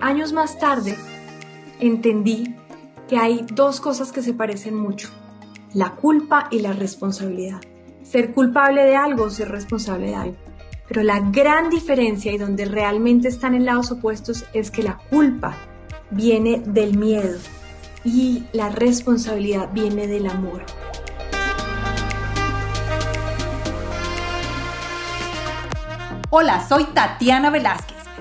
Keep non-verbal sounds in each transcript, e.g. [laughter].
años más tarde entendí que hay dos cosas que se parecen mucho, la culpa y la responsabilidad. Ser culpable de algo o ser responsable de algo. Pero la gran diferencia y donde realmente están en lados opuestos es que la culpa viene del miedo y la responsabilidad viene del amor. Hola, soy Tatiana Velázquez.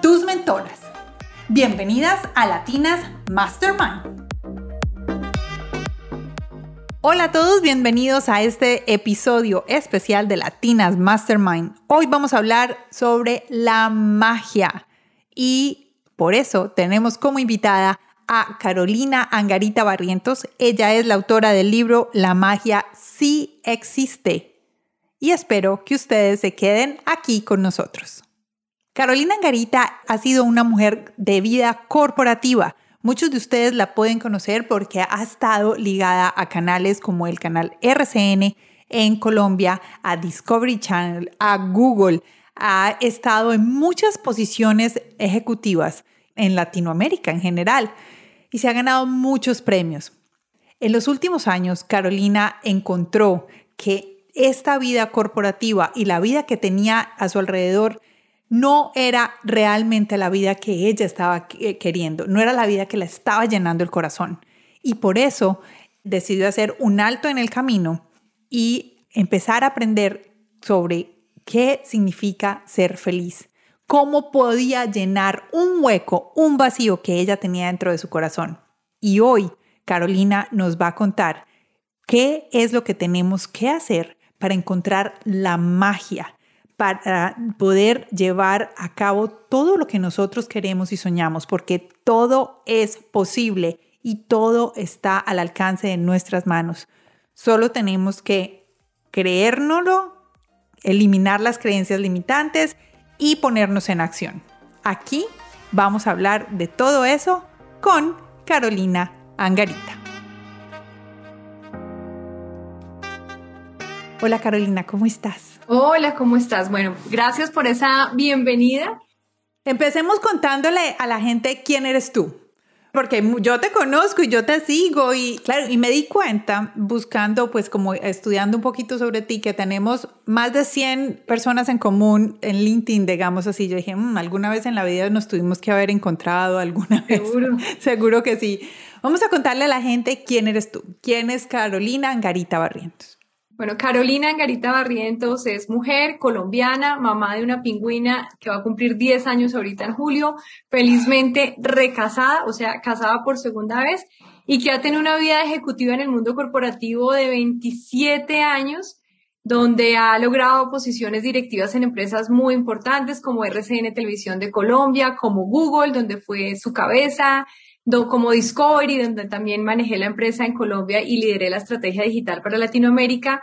tus mentoras. Bienvenidas a Latinas Mastermind. Hola a todos, bienvenidos a este episodio especial de Latinas Mastermind. Hoy vamos a hablar sobre la magia y por eso tenemos como invitada a Carolina Angarita Barrientos. Ella es la autora del libro La magia sí existe y espero que ustedes se queden aquí con nosotros. Carolina Angarita ha sido una mujer de vida corporativa. Muchos de ustedes la pueden conocer porque ha estado ligada a canales como el canal RCN en Colombia, a Discovery Channel, a Google. Ha estado en muchas posiciones ejecutivas en Latinoamérica en general y se ha ganado muchos premios. En los últimos años, Carolina encontró que esta vida corporativa y la vida que tenía a su alrededor no era realmente la vida que ella estaba queriendo, no era la vida que la estaba llenando el corazón. Y por eso decidió hacer un alto en el camino y empezar a aprender sobre qué significa ser feliz, cómo podía llenar un hueco, un vacío que ella tenía dentro de su corazón. Y hoy Carolina nos va a contar qué es lo que tenemos que hacer para encontrar la magia, para poder llevar a cabo todo lo que nosotros queremos y soñamos, porque todo es posible y todo está al alcance de nuestras manos. Solo tenemos que creérnoslo, eliminar las creencias limitantes y ponernos en acción. Aquí vamos a hablar de todo eso con Carolina Angarita. Hola Carolina, ¿cómo estás? Hola, ¿cómo estás? Bueno, gracias por esa bienvenida. Empecemos contándole a la gente quién eres tú. Porque yo te conozco y yo te sigo y claro, y me di cuenta buscando pues como estudiando un poquito sobre ti que tenemos más de 100 personas en común en LinkedIn, digamos así. Yo dije, mm, alguna vez en la vida nos tuvimos que haber encontrado alguna [laughs] vez. Seguro. [laughs] Seguro que sí. Vamos a contarle a la gente quién eres tú. ¿Quién es Carolina Angarita Barrientos? Bueno, Carolina Angarita Barrientos es mujer colombiana, mamá de una pingüina que va a cumplir 10 años ahorita en julio, felizmente recasada, o sea, casada por segunda vez, y que ha tenido una vida ejecutiva en el mundo corporativo de 27 años, donde ha logrado posiciones directivas en empresas muy importantes como RCN Televisión de Colombia, como Google, donde fue su cabeza, como Discovery, donde también manejé la empresa en Colombia y lideré la estrategia digital para Latinoamérica.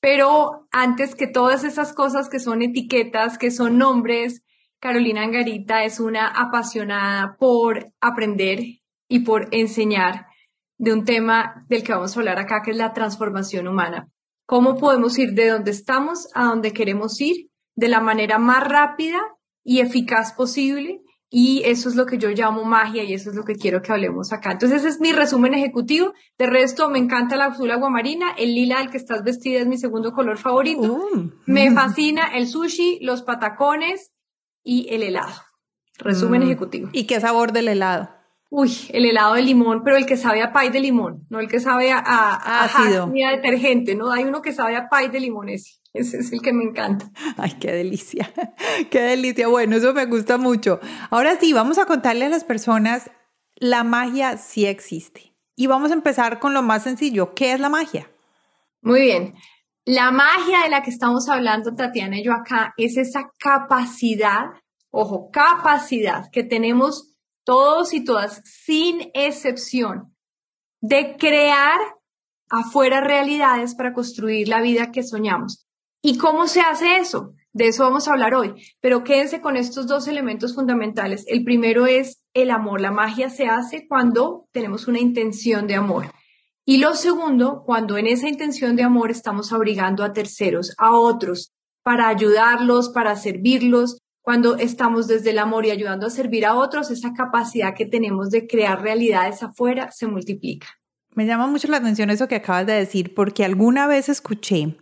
Pero antes que todas esas cosas que son etiquetas, que son nombres, Carolina Angarita es una apasionada por aprender y por enseñar de un tema del que vamos a hablar acá, que es la transformación humana. ¿Cómo podemos ir de donde estamos a donde queremos ir de la manera más rápida y eficaz posible y eso es lo que yo llamo magia y eso es lo que quiero que hablemos acá. Entonces ese es mi resumen ejecutivo. De resto, me encanta la azul aguamarina, el lila del que estás vestida es mi segundo color favorito. Oh. Me [laughs] fascina el sushi, los patacones y el helado. Resumen Mm. ejecutivo. ¿Y qué sabor del helado? Uy, el helado de limón, pero el que sabe a pay de limón, no el que sabe a, a, a Ácido. ni a detergente, ¿no? Hay uno que sabe a pay de limón ese. [laughs] Ese es el que me encanta. Ay, qué delicia, [laughs] qué delicia. Bueno, eso me gusta mucho. Ahora sí, vamos a contarle a las personas, la magia sí existe. Y vamos a empezar con lo más sencillo. ¿Qué es la magia? Muy bien. La magia de la que estamos hablando, Tatiana y yo acá, es esa capacidad, ojo, capacidad que tenemos todos y todas, sin excepción, de crear afuera realidades para construir la vida que soñamos. ¿Y cómo se hace eso? De eso vamos a hablar hoy, pero quédense con estos dos elementos fundamentales. El primero es el amor. La magia se hace cuando tenemos una intención de amor. Y lo segundo, cuando en esa intención de amor estamos abrigando a terceros, a otros, para ayudarlos, para servirlos. Cuando estamos desde el amor y ayudando a servir a otros, esa capacidad que tenemos de crear realidades afuera se multiplica. Me llama mucho la atención eso que acabas de decir, porque alguna vez escuché,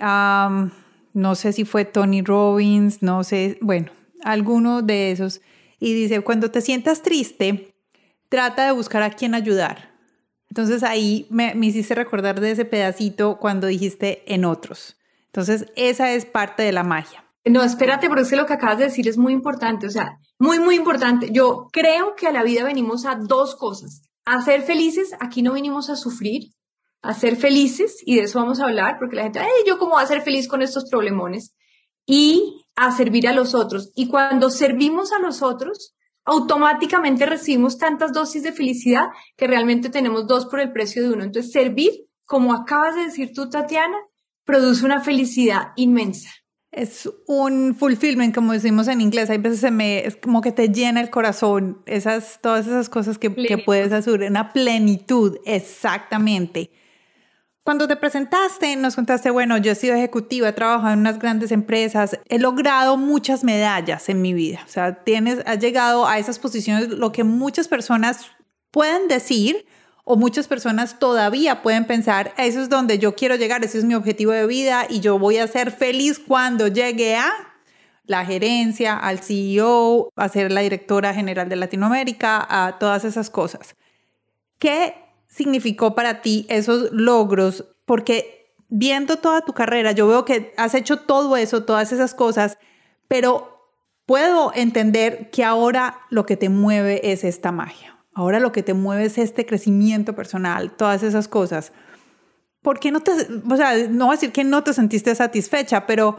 no sé si fue Tony Robbins, no sé, bueno, alguno de esos, y dice, cuando te sientas triste, trata de buscar a quien ayudar. Entonces ahí me, me hiciste recordar de ese pedacito cuando dijiste en otros. Entonces esa es parte de la magia. No, espérate, porque es que lo que acabas de decir es muy importante, o sea, muy, muy importante. Yo creo que a la vida venimos a dos cosas. A ser felices, aquí no venimos a sufrir, a ser felices, y de eso vamos a hablar, porque la gente, ay, yo cómo voy a ser feliz con estos problemones, y a servir a los otros. Y cuando servimos a los otros, automáticamente recibimos tantas dosis de felicidad que realmente tenemos dos por el precio de uno. Entonces, servir, como acabas de decir tú, Tatiana, produce una felicidad inmensa. Es un fulfillment, como decimos en inglés. Hay veces se me, es como que te llena el corazón, esas, todas esas cosas que, que puedes hacer, una plenitud, exactamente. Cuando te presentaste, nos contaste, bueno, yo he sido ejecutiva, he trabajado en unas grandes empresas, he logrado muchas medallas en mi vida. O sea, tienes, has llegado a esas posiciones, lo que muchas personas pueden decir o muchas personas todavía pueden pensar, eso es donde yo quiero llegar, ese es mi objetivo de vida y yo voy a ser feliz cuando llegue a la gerencia, al CEO, a ser la directora general de Latinoamérica, a todas esas cosas. ¿Qué significó para ti esos logros? Porque viendo toda tu carrera, yo veo que has hecho todo eso, todas esas cosas, pero puedo entender que ahora lo que te mueve es esta magia. Ahora lo que te mueve es este crecimiento personal, todas esas cosas. ¿Por qué no te, o sea, no voy a decir que no te sentiste satisfecha, pero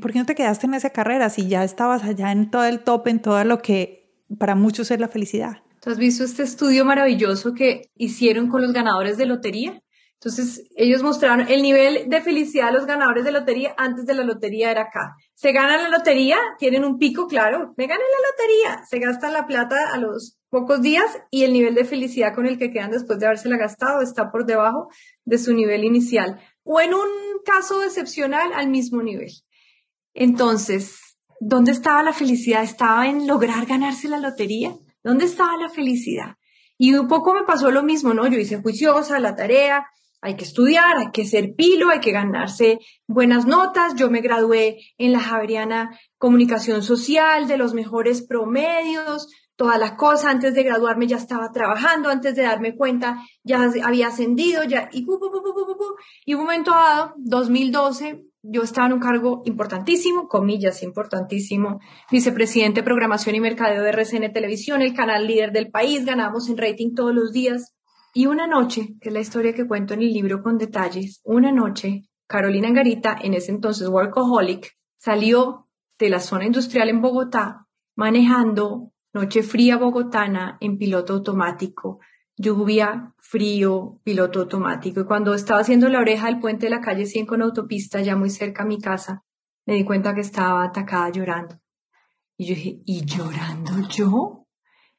¿por qué no te quedaste en esa carrera si ya estabas allá en todo el top, en todo lo que para muchos es la felicidad? ¿Tú has visto este estudio maravilloso que hicieron con los ganadores de lotería? Entonces, ellos mostraron el nivel de felicidad de los ganadores de lotería antes de la lotería era acá. Se ganan la lotería, tienen un pico, claro, me ganan la lotería, se gastan la plata a los pocos días y el nivel de felicidad con el que quedan después de habérsela gastado está por debajo de su nivel inicial o en un caso excepcional al mismo nivel. Entonces, ¿dónde estaba la felicidad? ¿Estaba en lograr ganarse la lotería? ¿Dónde estaba la felicidad? Y un poco me pasó lo mismo, ¿no? Yo hice juiciosa la tarea, hay que estudiar, hay que ser pilo, hay que ganarse buenas notas. Yo me gradué en la Javeriana Comunicación Social de los mejores promedios, toda la cosa. Antes de graduarme ya estaba trabajando, antes de darme cuenta ya había ascendido, ya, y, y un momento dado, 2012, yo estaba en un cargo importantísimo, comillas, importantísimo, vicepresidente de programación y mercadeo de RCN Televisión, el canal líder del país, ganamos en rating todos los días. Y una noche, que es la historia que cuento en el libro con detalles, una noche, Carolina Angarita, en ese entonces workaholic, salió de la zona industrial en Bogotá manejando noche fría bogotana en piloto automático, lluvia, frío, piloto automático. Y cuando estaba haciendo la oreja del puente de la calle 100 con autopista, ya muy cerca a mi casa, me di cuenta que estaba atacada llorando. Y yo dije, ¿y llorando yo?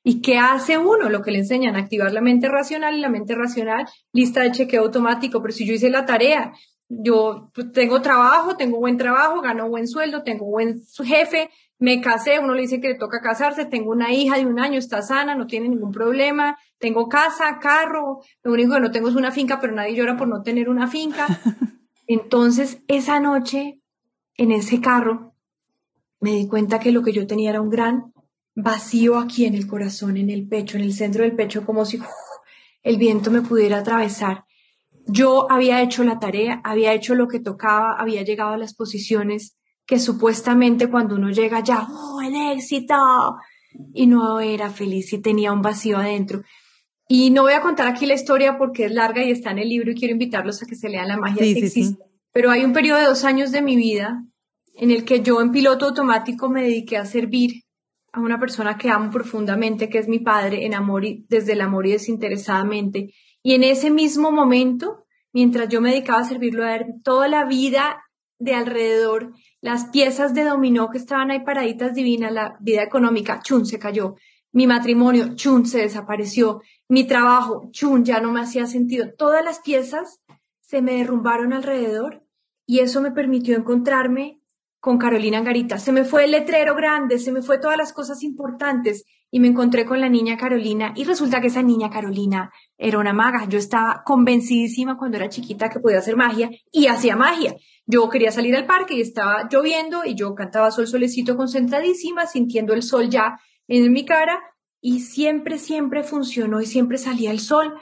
¿Y qué hace uno? Lo que le enseñan, activar la mente racional y la mente racional, lista de chequeo automático. Pero si yo hice la tarea, yo pues, tengo trabajo, tengo buen trabajo, gano buen sueldo, tengo buen jefe, me casé, uno le dice que le toca casarse, tengo una hija de un año, está sana, no tiene ningún problema, tengo casa, carro, lo único que no tengo es una finca, pero nadie llora por no tener una finca. [laughs] Entonces, esa noche, en ese carro, me di cuenta que lo que yo tenía era un gran vacío aquí en el corazón, en el pecho, en el centro del pecho, como si el viento me pudiera atravesar. Yo había hecho la tarea, había hecho lo que tocaba, había llegado a las posiciones que supuestamente cuando uno llega ya, ¡oh, el éxito! Y no era feliz y tenía un vacío adentro. Y no voy a contar aquí la historia porque es larga y está en el libro y quiero invitarlos a que se lean la magia sí, existe. Pero hay un periodo de dos años de mi vida en el que yo en piloto automático me dediqué a servir a una persona que amo profundamente, que es mi padre, en amor y, desde el amor y desinteresadamente. Y en ese mismo momento, mientras yo me dedicaba a servirlo a él, toda la vida de alrededor, las piezas de dominó que estaban ahí paraditas divinas, la vida económica, chun, se cayó. Mi matrimonio, chun, se desapareció. Mi trabajo, chun, ya no me hacía sentido. Todas las piezas se me derrumbaron alrededor y eso me permitió encontrarme con Carolina Garita. Se me fue el letrero grande, se me fue todas las cosas importantes y me encontré con la niña Carolina y resulta que esa niña Carolina era una maga. Yo estaba convencidísima cuando era chiquita que podía hacer magia y hacía magia. Yo quería salir al parque y estaba lloviendo y yo cantaba sol solecito concentradísima, sintiendo el sol ya en mi cara y siempre, siempre funcionó y siempre salía el sol.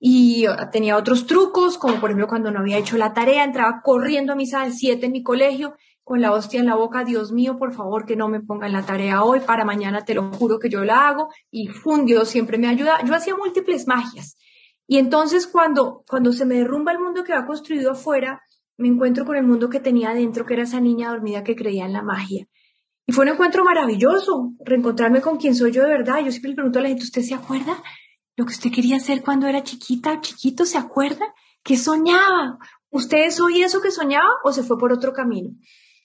Y tenía otros trucos, como por ejemplo cuando no había hecho la tarea, entraba corriendo a misa de siete en mi colegio con la hostia en la boca, Dios mío, por favor, que no me pongan la tarea hoy, para mañana te lo juro que yo la hago, y fun, Dios siempre me ayuda. Yo hacía múltiples magias. Y entonces cuando, cuando se me derrumba el mundo que ha construido afuera, me encuentro con el mundo que tenía adentro, que era esa niña dormida que creía en la magia. Y fue un encuentro maravilloso, reencontrarme con quien soy yo de verdad. Yo siempre le pregunto a la gente, ¿usted se acuerda lo que usted quería hacer cuando era chiquita, chiquito? ¿Se acuerda? ¿Qué soñaba? ¿Usted es eso que soñaba o se fue por otro camino?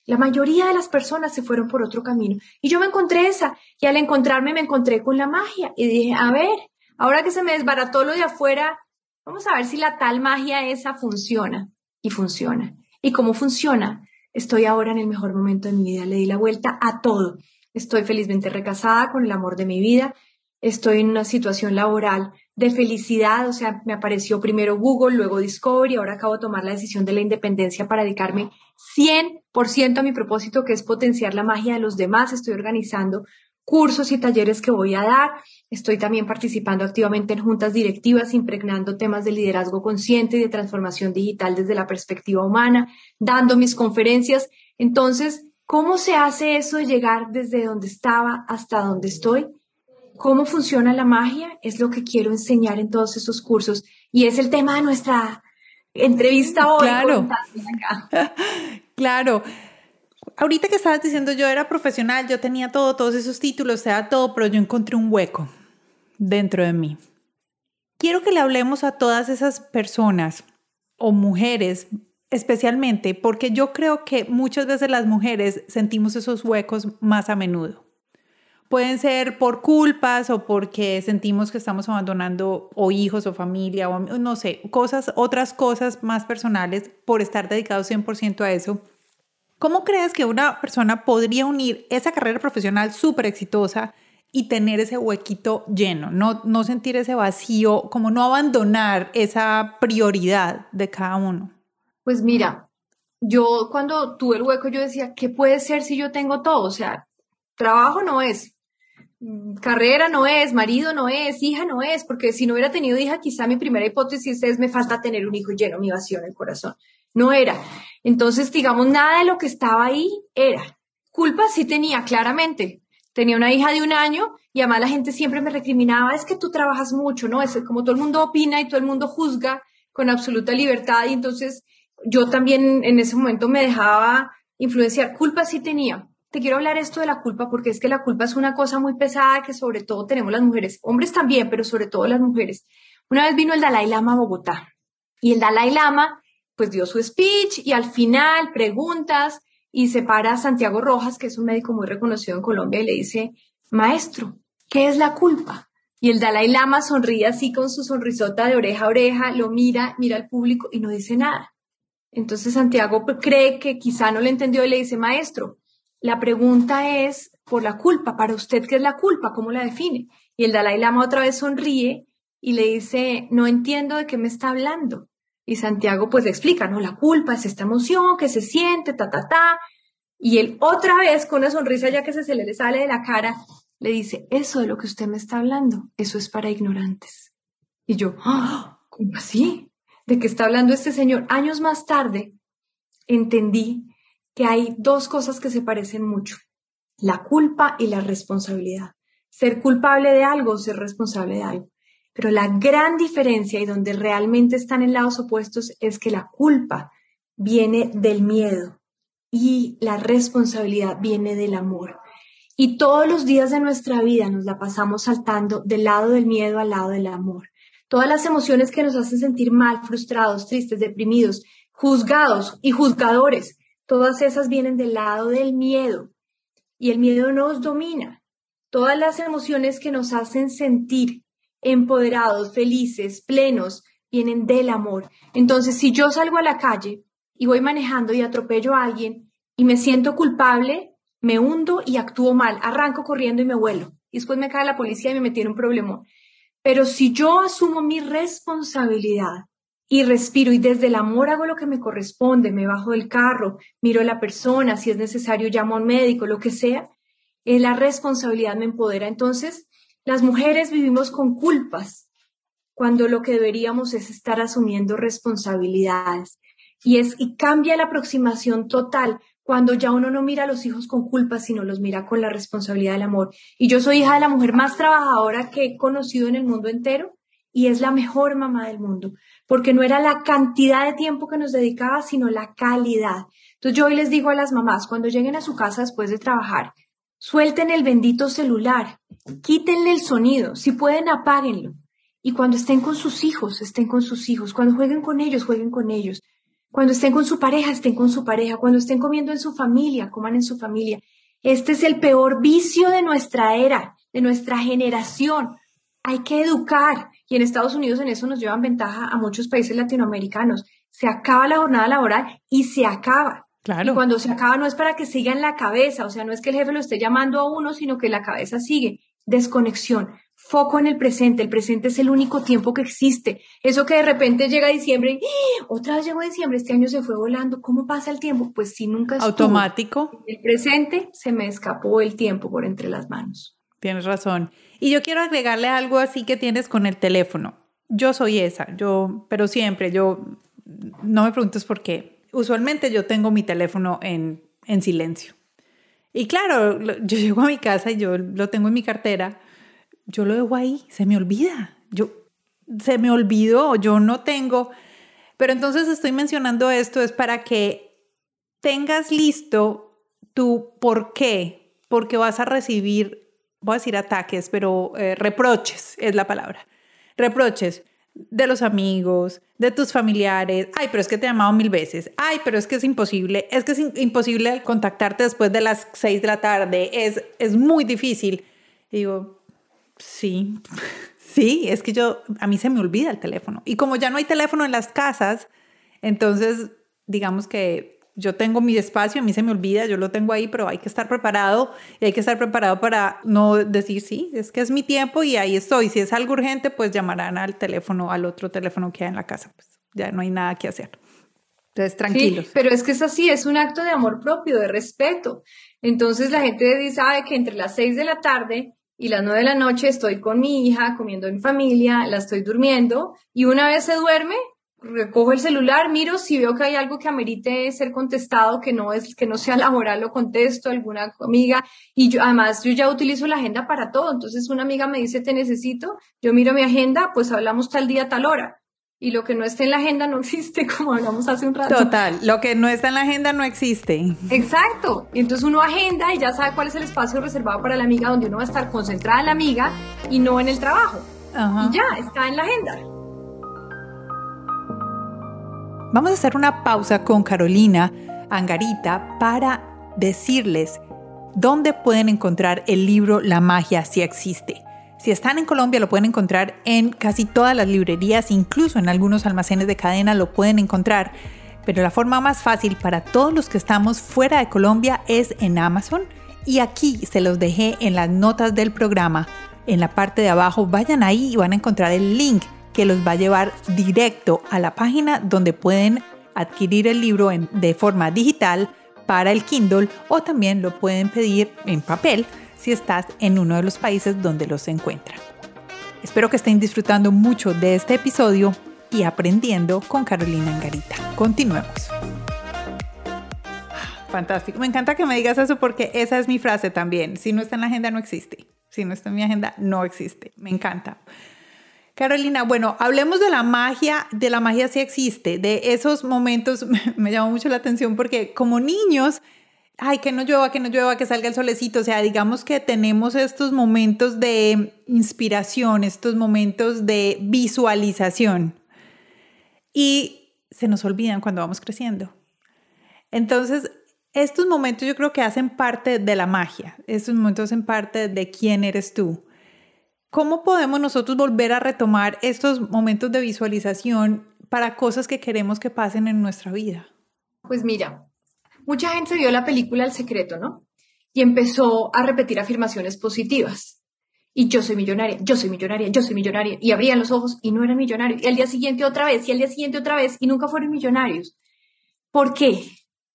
La mayoría de las personas se fueron por otro camino. Y yo me encontré esa. Y al encontrarme me encontré con la magia. Y dije, a ver, ahora que se me desbarató lo de afuera, vamos a ver si la tal magia esa funciona. Y funciona. ¿Y cómo funciona? Estoy ahora en el mejor momento de mi vida. Le di la vuelta a todo. Estoy felizmente recasada con el amor de mi vida. Estoy en una situación laboral de felicidad, o sea, me apareció primero Google, luego Discovery, ahora acabo de tomar la decisión de la independencia para dedicarme 100% a mi propósito, que es potenciar la magia de los demás. Estoy organizando cursos y talleres que voy a dar. Estoy también participando activamente en juntas directivas, impregnando temas de liderazgo consciente y de transformación digital desde la perspectiva humana, dando mis conferencias. Entonces, ¿cómo se hace eso de llegar desde donde estaba hasta donde estoy? cómo funciona la magia es lo que quiero enseñar en todos esos cursos y es el tema de nuestra entrevista hoy. [laughs] Claro. claro. Ahorita que estabas diciendo yo era profesional, yo tenía todo, todos esos títulos, sea todo, pero yo encontré un hueco dentro de mí. Quiero que le hablemos a todas esas personas o mujeres especialmente, porque yo creo que muchas veces las mujeres sentimos esos huecos más a menudo. Pueden ser por culpas o porque sentimos que estamos abandonando o hijos o familia o no sé, cosas, otras cosas más personales por estar dedicados 100% a eso. ¿Cómo crees que una persona podría unir esa carrera profesional súper exitosa y tener ese huequito lleno, no, no sentir ese vacío, como no abandonar esa prioridad de cada uno? Pues mira, yo cuando tuve el hueco yo decía, ¿qué puede ser si yo tengo todo? O sea, trabajo no es, carrera no es, marido no es, hija no es, porque si no hubiera tenido hija, quizá mi primera hipótesis es me falta tener un hijo lleno mi vacío en el corazón. No era. Entonces, digamos, nada de lo que estaba ahí era. Culpa sí tenía, claramente. Tenía una hija de un año y además la gente siempre me recriminaba, es que tú trabajas mucho, ¿no? Es como todo el mundo opina y todo el mundo juzga con absoluta libertad y entonces yo también en ese momento me dejaba influenciar. Culpa sí tenía, te quiero hablar esto de la culpa porque es que la culpa es una cosa muy pesada que sobre todo tenemos las mujeres, hombres también, pero sobre todo las mujeres. Una vez vino el Dalai Lama a Bogotá y el Dalai Lama pues dio su speech y al final preguntas y se para a Santiago Rojas, que es un médico muy reconocido en Colombia, y le dice, maestro, ¿qué es la culpa? Y el Dalai Lama sonríe así con su sonrisota de oreja a oreja, lo mira, mira al público y no dice nada. Entonces Santiago cree que quizá no le entendió y le dice, maestro, la pregunta es por la culpa. Para usted, ¿qué es la culpa? ¿Cómo la define? Y el Dalai Lama otra vez sonríe y le dice, no entiendo de qué me está hablando. Y Santiago pues le explica, no, la culpa es esta emoción que se siente, ta, ta, ta. Y él otra vez con una sonrisa ya que se, le sale de la cara, le dice, eso de lo que usted me está hablando, eso es para ignorantes. Y yo, ¡Ah! ¿cómo así? ¿De qué está hablando este señor? Años más tarde entendí que hay dos cosas que se parecen mucho, la culpa y la responsabilidad. Ser culpable de algo, ser responsable de algo. Pero la gran diferencia y donde realmente están en lados opuestos es que la culpa viene del miedo y la responsabilidad viene del amor. Y todos los días de nuestra vida nos la pasamos saltando del lado del miedo al lado del amor. Todas las emociones que nos hacen sentir mal, frustrados, tristes, deprimidos, juzgados y juzgadores, todas esas vienen del lado del miedo. Y el miedo nos domina. Todas las emociones que nos hacen sentir empoderados, felices, plenos, vienen del amor. Entonces, si yo salgo a la calle y voy manejando y atropello a alguien y me siento culpable, me hundo y actúo mal, arranco corriendo y me vuelo. Y después me cae la policía y me metieron un problemón. Pero si yo asumo mi responsabilidad y respiro y desde el amor hago lo que me corresponde, me bajo del carro, miro a la persona, si es necesario llamo a un médico, lo que sea, es la responsabilidad me empodera. Entonces, las mujeres vivimos con culpas cuando lo que deberíamos es estar asumiendo responsabilidades. Y es y cambia la aproximación total cuando ya uno no mira a los hijos con culpa, sino los mira con la responsabilidad del amor. Y yo soy hija de la mujer más trabajadora que he conocido en el mundo entero y es la mejor mamá del mundo, porque no era la cantidad de tiempo que nos dedicaba, sino la calidad. Entonces yo hoy les digo a las mamás, cuando lleguen a su casa después de trabajar, suelten el bendito celular, quítenle el sonido, si pueden apáguenlo. Y cuando estén con sus hijos, estén con sus hijos. Cuando jueguen con ellos, jueguen con ellos. Cuando estén con su pareja, estén con su pareja. Cuando estén comiendo en su familia, coman en su familia. Este es el peor vicio de nuestra era, de nuestra generación. Hay que educar. Y en Estados Unidos en eso nos llevan ventaja a muchos países latinoamericanos. Se acaba la jornada laboral y se acaba. Claro. Y cuando se acaba no es para que siga en la cabeza, o sea, no es que el jefe lo esté llamando a uno, sino que la cabeza sigue. Desconexión foco en el presente. El presente es el único tiempo que existe. Eso que de repente llega diciembre y ¡Ah! otra vez llegó diciembre, este año se fue volando. ¿Cómo pasa el tiempo? Pues si nunca es automático. El presente se me escapó el tiempo por entre las manos. Tienes razón. Y yo quiero agregarle algo así que tienes con el teléfono. Yo soy esa, yo, pero siempre, yo, no me preguntes por qué. Usualmente yo tengo mi teléfono en, en silencio. Y claro, yo [laughs] llego a mi casa y yo lo tengo en mi cartera yo lo dejo ahí, se me olvida. Yo, se me olvidó, yo no tengo. Pero entonces estoy mencionando esto es para que tengas listo tu por qué, porque vas a recibir, voy a decir ataques, pero eh, reproches es la palabra. Reproches de los amigos, de tus familiares. Ay, pero es que te he llamado mil veces. Ay, pero es que es imposible. Es que es imposible contactarte después de las seis de la tarde. Es, es muy difícil. digo, Sí, [laughs] sí, es que yo, a mí se me olvida el teléfono. Y como ya no hay teléfono en las casas, entonces digamos que yo tengo mi espacio, a mí se me olvida, yo lo tengo ahí, pero hay que estar preparado y hay que estar preparado para no decir, sí, es que es mi tiempo y ahí estoy. Si es algo urgente, pues llamarán al teléfono, al otro teléfono que hay en la casa. Pues ya no hay nada que hacer. Entonces, tranquilos. Sí, pero es que es así, es un acto de amor propio, de respeto. Entonces la gente sabe que entre las seis de la tarde y las nueve de la noche estoy con mi hija, comiendo en familia, la estoy durmiendo y una vez se duerme, recojo el celular, miro si veo que hay algo que amerite ser contestado, que no es, que no sea [laughs] laboral, lo contesto, alguna amiga, y yo, además yo ya utilizo la agenda para todo, entonces una amiga me dice te necesito, yo miro mi agenda, pues hablamos tal día, tal hora y lo que no está en la agenda no [laughs] existe, como hablamos hace un rato. Total, lo que no está en la agenda no existe. Exacto. Y entonces uno agenda y ya sabe cuál es el espacio reservado para la amiga donde uno va a estar concentrada en la amiga y no en el trabajo. Y ya, está en la agenda. Vamos a hacer una pausa con Carolina Angarita para decirles dónde pueden encontrar el libro La magia si existe. Si están en Colombia lo pueden encontrar en casi todas las librerías, incluso en algunos almacenes de cadena lo pueden encontrar. Pero la forma más fácil para todos los que estamos fuera de Colombia es en Amazon. Y aquí se los dejé en las notas del programa. En la parte de abajo vayan ahí y van a encontrar el link que los va a llevar directo a la página donde pueden adquirir el libro de forma digital para el Kindle o también lo pueden pedir en papel si estás en uno de los países donde los encuentran. Espero que estén disfrutando mucho de este episodio y aprendiendo con Carolina Angarita. Continuemos. Fantástico. Me encanta que me digas eso porque esa es mi frase también. Si no está en la agenda, no existe. Si no está en mi agenda, no existe. Me encanta. Carolina, bueno, hablemos de la magia, de la magia si existe, de esos momentos, [laughs] me llamó mucho la atención porque como niños ay, que no llueva, que no llueva, que salga el solecito. O sea, digamos que tenemos estos momentos de inspiración, estos momentos de visualización. Y se nos olvidan cuando vamos creciendo. Entonces, estos momentos yo creo que hacen parte de la magia. Estos momentos hacen parte de quién eres tú. ¿Cómo podemos nosotros volver a retomar estos momentos de visualización para cosas que queremos que pasen en nuestra vida? Pues mira, mucha gente vio la película El Secreto, ¿no? Y empezó a repetir afirmaciones positivas. Y yo soy millonaria, yo soy millonaria, yo soy millonaria. Y abrían los ojos y no eran millonarios. Y al día siguiente otra vez, y al día siguiente otra vez, y nunca fueron millonarios. ¿Por qué?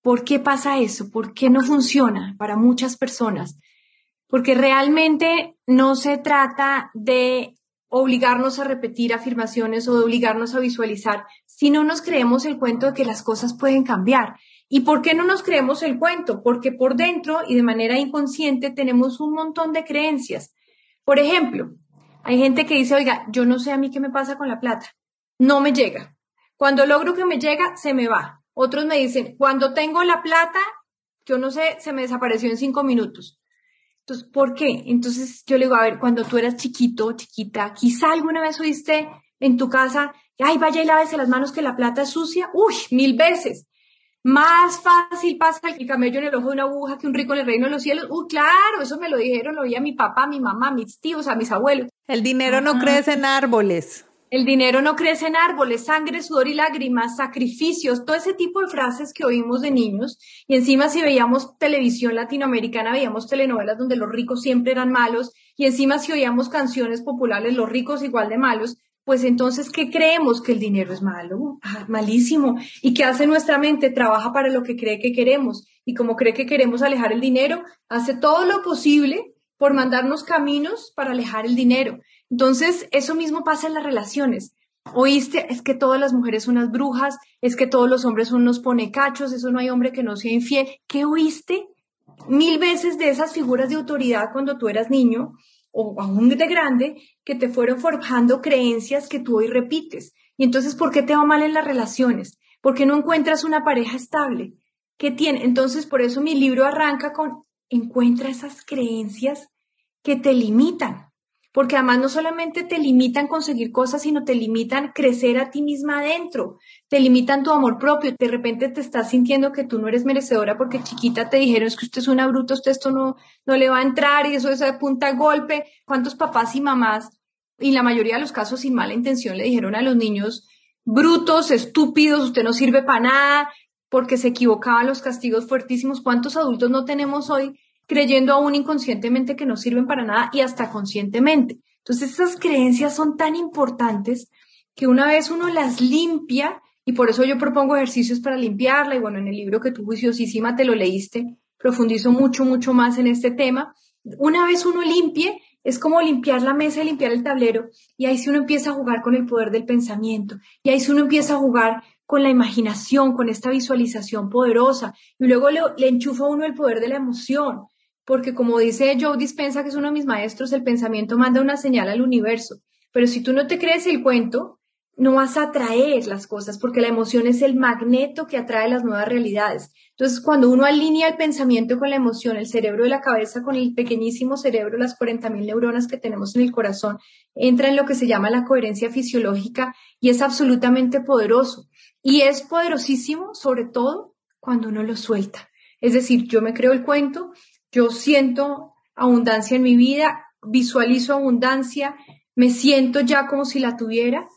¿Por qué pasa eso? ¿Por qué no funciona para muchas personas? Porque realmente no se trata de obligarnos a repetir afirmaciones o de obligarnos a visualizar, si no nos creemos el cuento de que las cosas pueden cambiar. ¿Y por qué no nos creemos el cuento? Porque por dentro y de manera inconsciente tenemos un montón de creencias. Por ejemplo, hay gente que dice, oiga, yo no sé a mí qué me pasa con la plata. No me llega. Cuando logro que me llega, se me va. Otros me dicen, cuando tengo la plata, yo no sé, se me desapareció en cinco minutos. Entonces, ¿por qué? Entonces yo le digo, a ver, cuando tú eras chiquito, chiquita, quizá alguna vez oíste en tu casa, ay, vaya y lávese las manos que la plata es sucia. Uy, mil veces. Más fácil pasa el camello en el ojo de una aguja que un rico en el reino de los cielos. Uy, claro, eso me lo dijeron, lo oía mi papá, mi mamá, mis tíos, a mis abuelos. El dinero no crece en árboles. El dinero no crece en árboles, sangre, sudor y lágrimas, sacrificios, todo ese tipo de frases que oímos de niños. Y encima si veíamos televisión latinoamericana, veíamos telenovelas donde los ricos siempre eran malos. Y encima si oíamos canciones populares, los ricos igual de malos pues entonces, ¿qué creemos? Que el dinero es malo, ah, malísimo. ¿Y qué hace nuestra mente? Trabaja para lo que cree que queremos. Y como cree que queremos alejar el dinero, hace todo lo posible por mandarnos caminos para alejar el dinero. Entonces, eso mismo pasa en las relaciones. Oíste, es que todas las mujeres son unas brujas, es que todos los hombres son unos ponecachos, eso no hay hombre que no sea infiel. ¿Qué oíste? Mil veces de esas figuras de autoridad cuando tú eras niño o aún de grande que te fueron forjando creencias que tú hoy repites. Y entonces, ¿por qué te va mal en las relaciones? ¿Por qué no encuentras una pareja estable? ¿Qué tiene? Entonces, por eso mi libro arranca con encuentra esas creencias que te limitan porque además no solamente te limitan conseguir cosas, sino te limitan crecer a ti misma adentro, te limitan tu amor propio, de repente te estás sintiendo que tú no eres merecedora porque chiquita te dijeron es que usted es una bruta, usted esto no, no le va a entrar y eso es de punta golpe. ¿Cuántos papás y mamás, y la mayoría de los casos sin mala intención, le dijeron a los niños brutos, estúpidos, usted no sirve para nada, porque se equivocaban los castigos fuertísimos? ¿Cuántos adultos no tenemos hoy creyendo aún inconscientemente que no sirven para nada y hasta conscientemente. Entonces esas creencias son tan importantes que una vez uno las limpia, y por eso yo propongo ejercicios para limpiarla, y bueno, en el libro que tú juiciosísima te lo leíste, profundizo mucho, mucho más en este tema. Una vez uno limpie, es como limpiar la mesa y limpiar el tablero, y ahí sí uno empieza a jugar con el poder del pensamiento, y ahí sí uno empieza a jugar con la imaginación, con esta visualización poderosa, y luego le, le enchufa a uno el poder de la emoción, porque como dice Joe Dispensa, que es uno de mis maestros, el pensamiento manda una señal al universo. Pero si tú no te crees el cuento, no vas a atraer las cosas, porque la emoción es el magneto que atrae las nuevas realidades. Entonces, cuando uno alinea el pensamiento con la emoción, el cerebro de la cabeza con el pequeñísimo cerebro, las 40.000 neuronas que tenemos en el corazón, entra en lo que se llama la coherencia fisiológica y es absolutamente poderoso. Y es poderosísimo, sobre todo, cuando uno lo suelta. Es decir, yo me creo el cuento, yo siento abundancia en mi vida, visualizo abundancia, me siento ya como si la tuviera,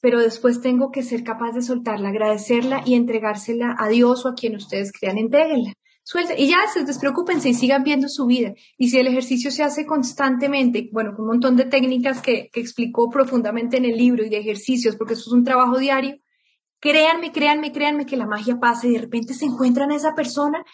pero después tengo que ser capaz de soltarla, agradecerla y entregársela a Dios o a quien ustedes crean, entréguenla. Suelta, y ya se despreocupense y sigan viendo su vida. Y si el ejercicio se hace constantemente, bueno, con un montón de técnicas que, que explicó profundamente en el libro y de ejercicios, porque eso es un trabajo diario, créanme, créanme, créanme que la magia pasa y de repente se encuentran a esa persona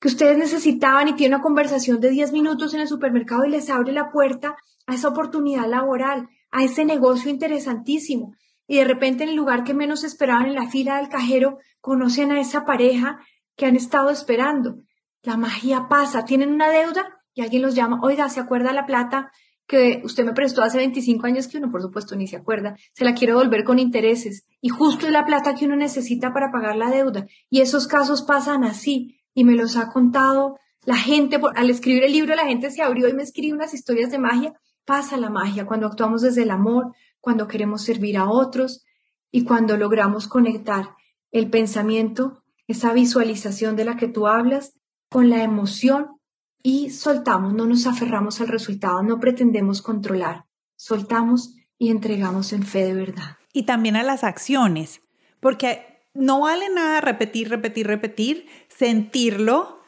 que ustedes necesitaban y tiene una conversación de 10 minutos en el supermercado y les abre la puerta a esa oportunidad laboral, a ese negocio interesantísimo. Y de repente en el lugar que menos esperaban en la fila del cajero, conocen a esa pareja que han estado esperando. La magia pasa, tienen una deuda y alguien los llama, oiga, ¿se acuerda la plata que usted me prestó hace 25 años que uno por supuesto ni se acuerda, se la quiere devolver con intereses y justo es la plata que uno necesita para pagar la deuda. Y esos casos pasan así y me los ha contado. La gente, al escribir el libro, la gente se abrió y me escribe unas historias de magia. Pasa la magia cuando actuamos desde el amor, cuando queremos servir a otros y cuando logramos conectar el pensamiento, esa visualización de la que tú hablas, con la emoción y soltamos, no nos aferramos al resultado, no pretendemos controlar, soltamos y entregamos en fe de verdad. Y también a las acciones, porque no vale nada repetir, repetir, repetir, sentirlo,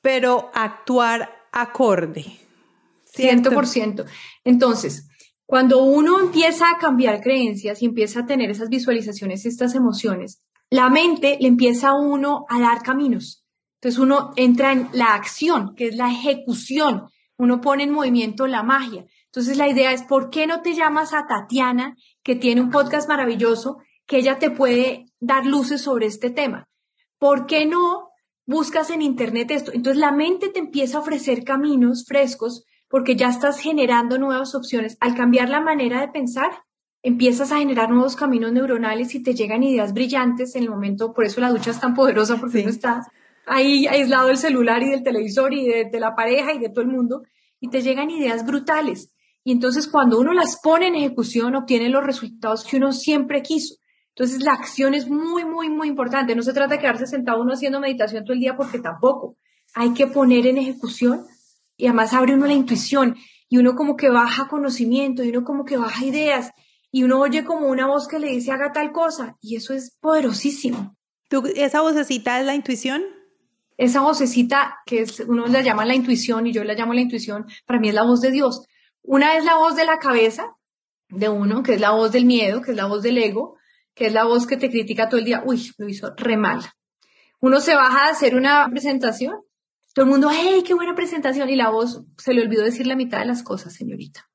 pero actuar acorde. ¿cierto? 100%. Entonces, cuando uno empieza a cambiar creencias y empieza a tener esas visualizaciones, estas emociones, la mente le empieza a uno a dar caminos. Entonces uno entra en la acción, que es la ejecución. Uno pone en movimiento la magia. Entonces la idea es, ¿por qué no te llamas a Tatiana, que tiene un podcast maravilloso, que ella te puede dar luces sobre este tema? ¿Por qué no buscas en Internet esto? Entonces la mente te empieza a ofrecer caminos frescos porque ya estás generando nuevas opciones. Al cambiar la manera de pensar, empiezas a generar nuevos caminos neuronales y te llegan ideas brillantes en el momento. Por eso la ducha es tan poderosa porque uno está ahí aislado del celular y del televisor y de, la pareja y de todo el mundo y te llegan ideas brutales. Y entonces cuando uno las pone en ejecución, obtiene los resultados que uno siempre quiso. Entonces la acción es muy, muy, muy importante. No se trata de quedarse sentado uno haciendo meditación todo el día porque tampoco. Hay que poner en ejecución y además abre uno la intuición y uno como que baja conocimiento y uno como que baja ideas y uno oye como una voz que le dice haga tal cosa y eso es poderosísimo. ¿Tú, ¿Esa vocecita es la intuición? Esa vocecita que es, uno la llama la intuición y yo la llamo la intuición, para mí es la voz de Dios. Una es la voz de la cabeza de uno, que es la voz del miedo, que es la voz del ego, que es la voz que te critica todo el día, uy, lo hizo re mal. Uno se baja a hacer una presentación, todo el mundo, hey, qué buena presentación, y la voz se le olvidó decir la mitad de las cosas, señorita.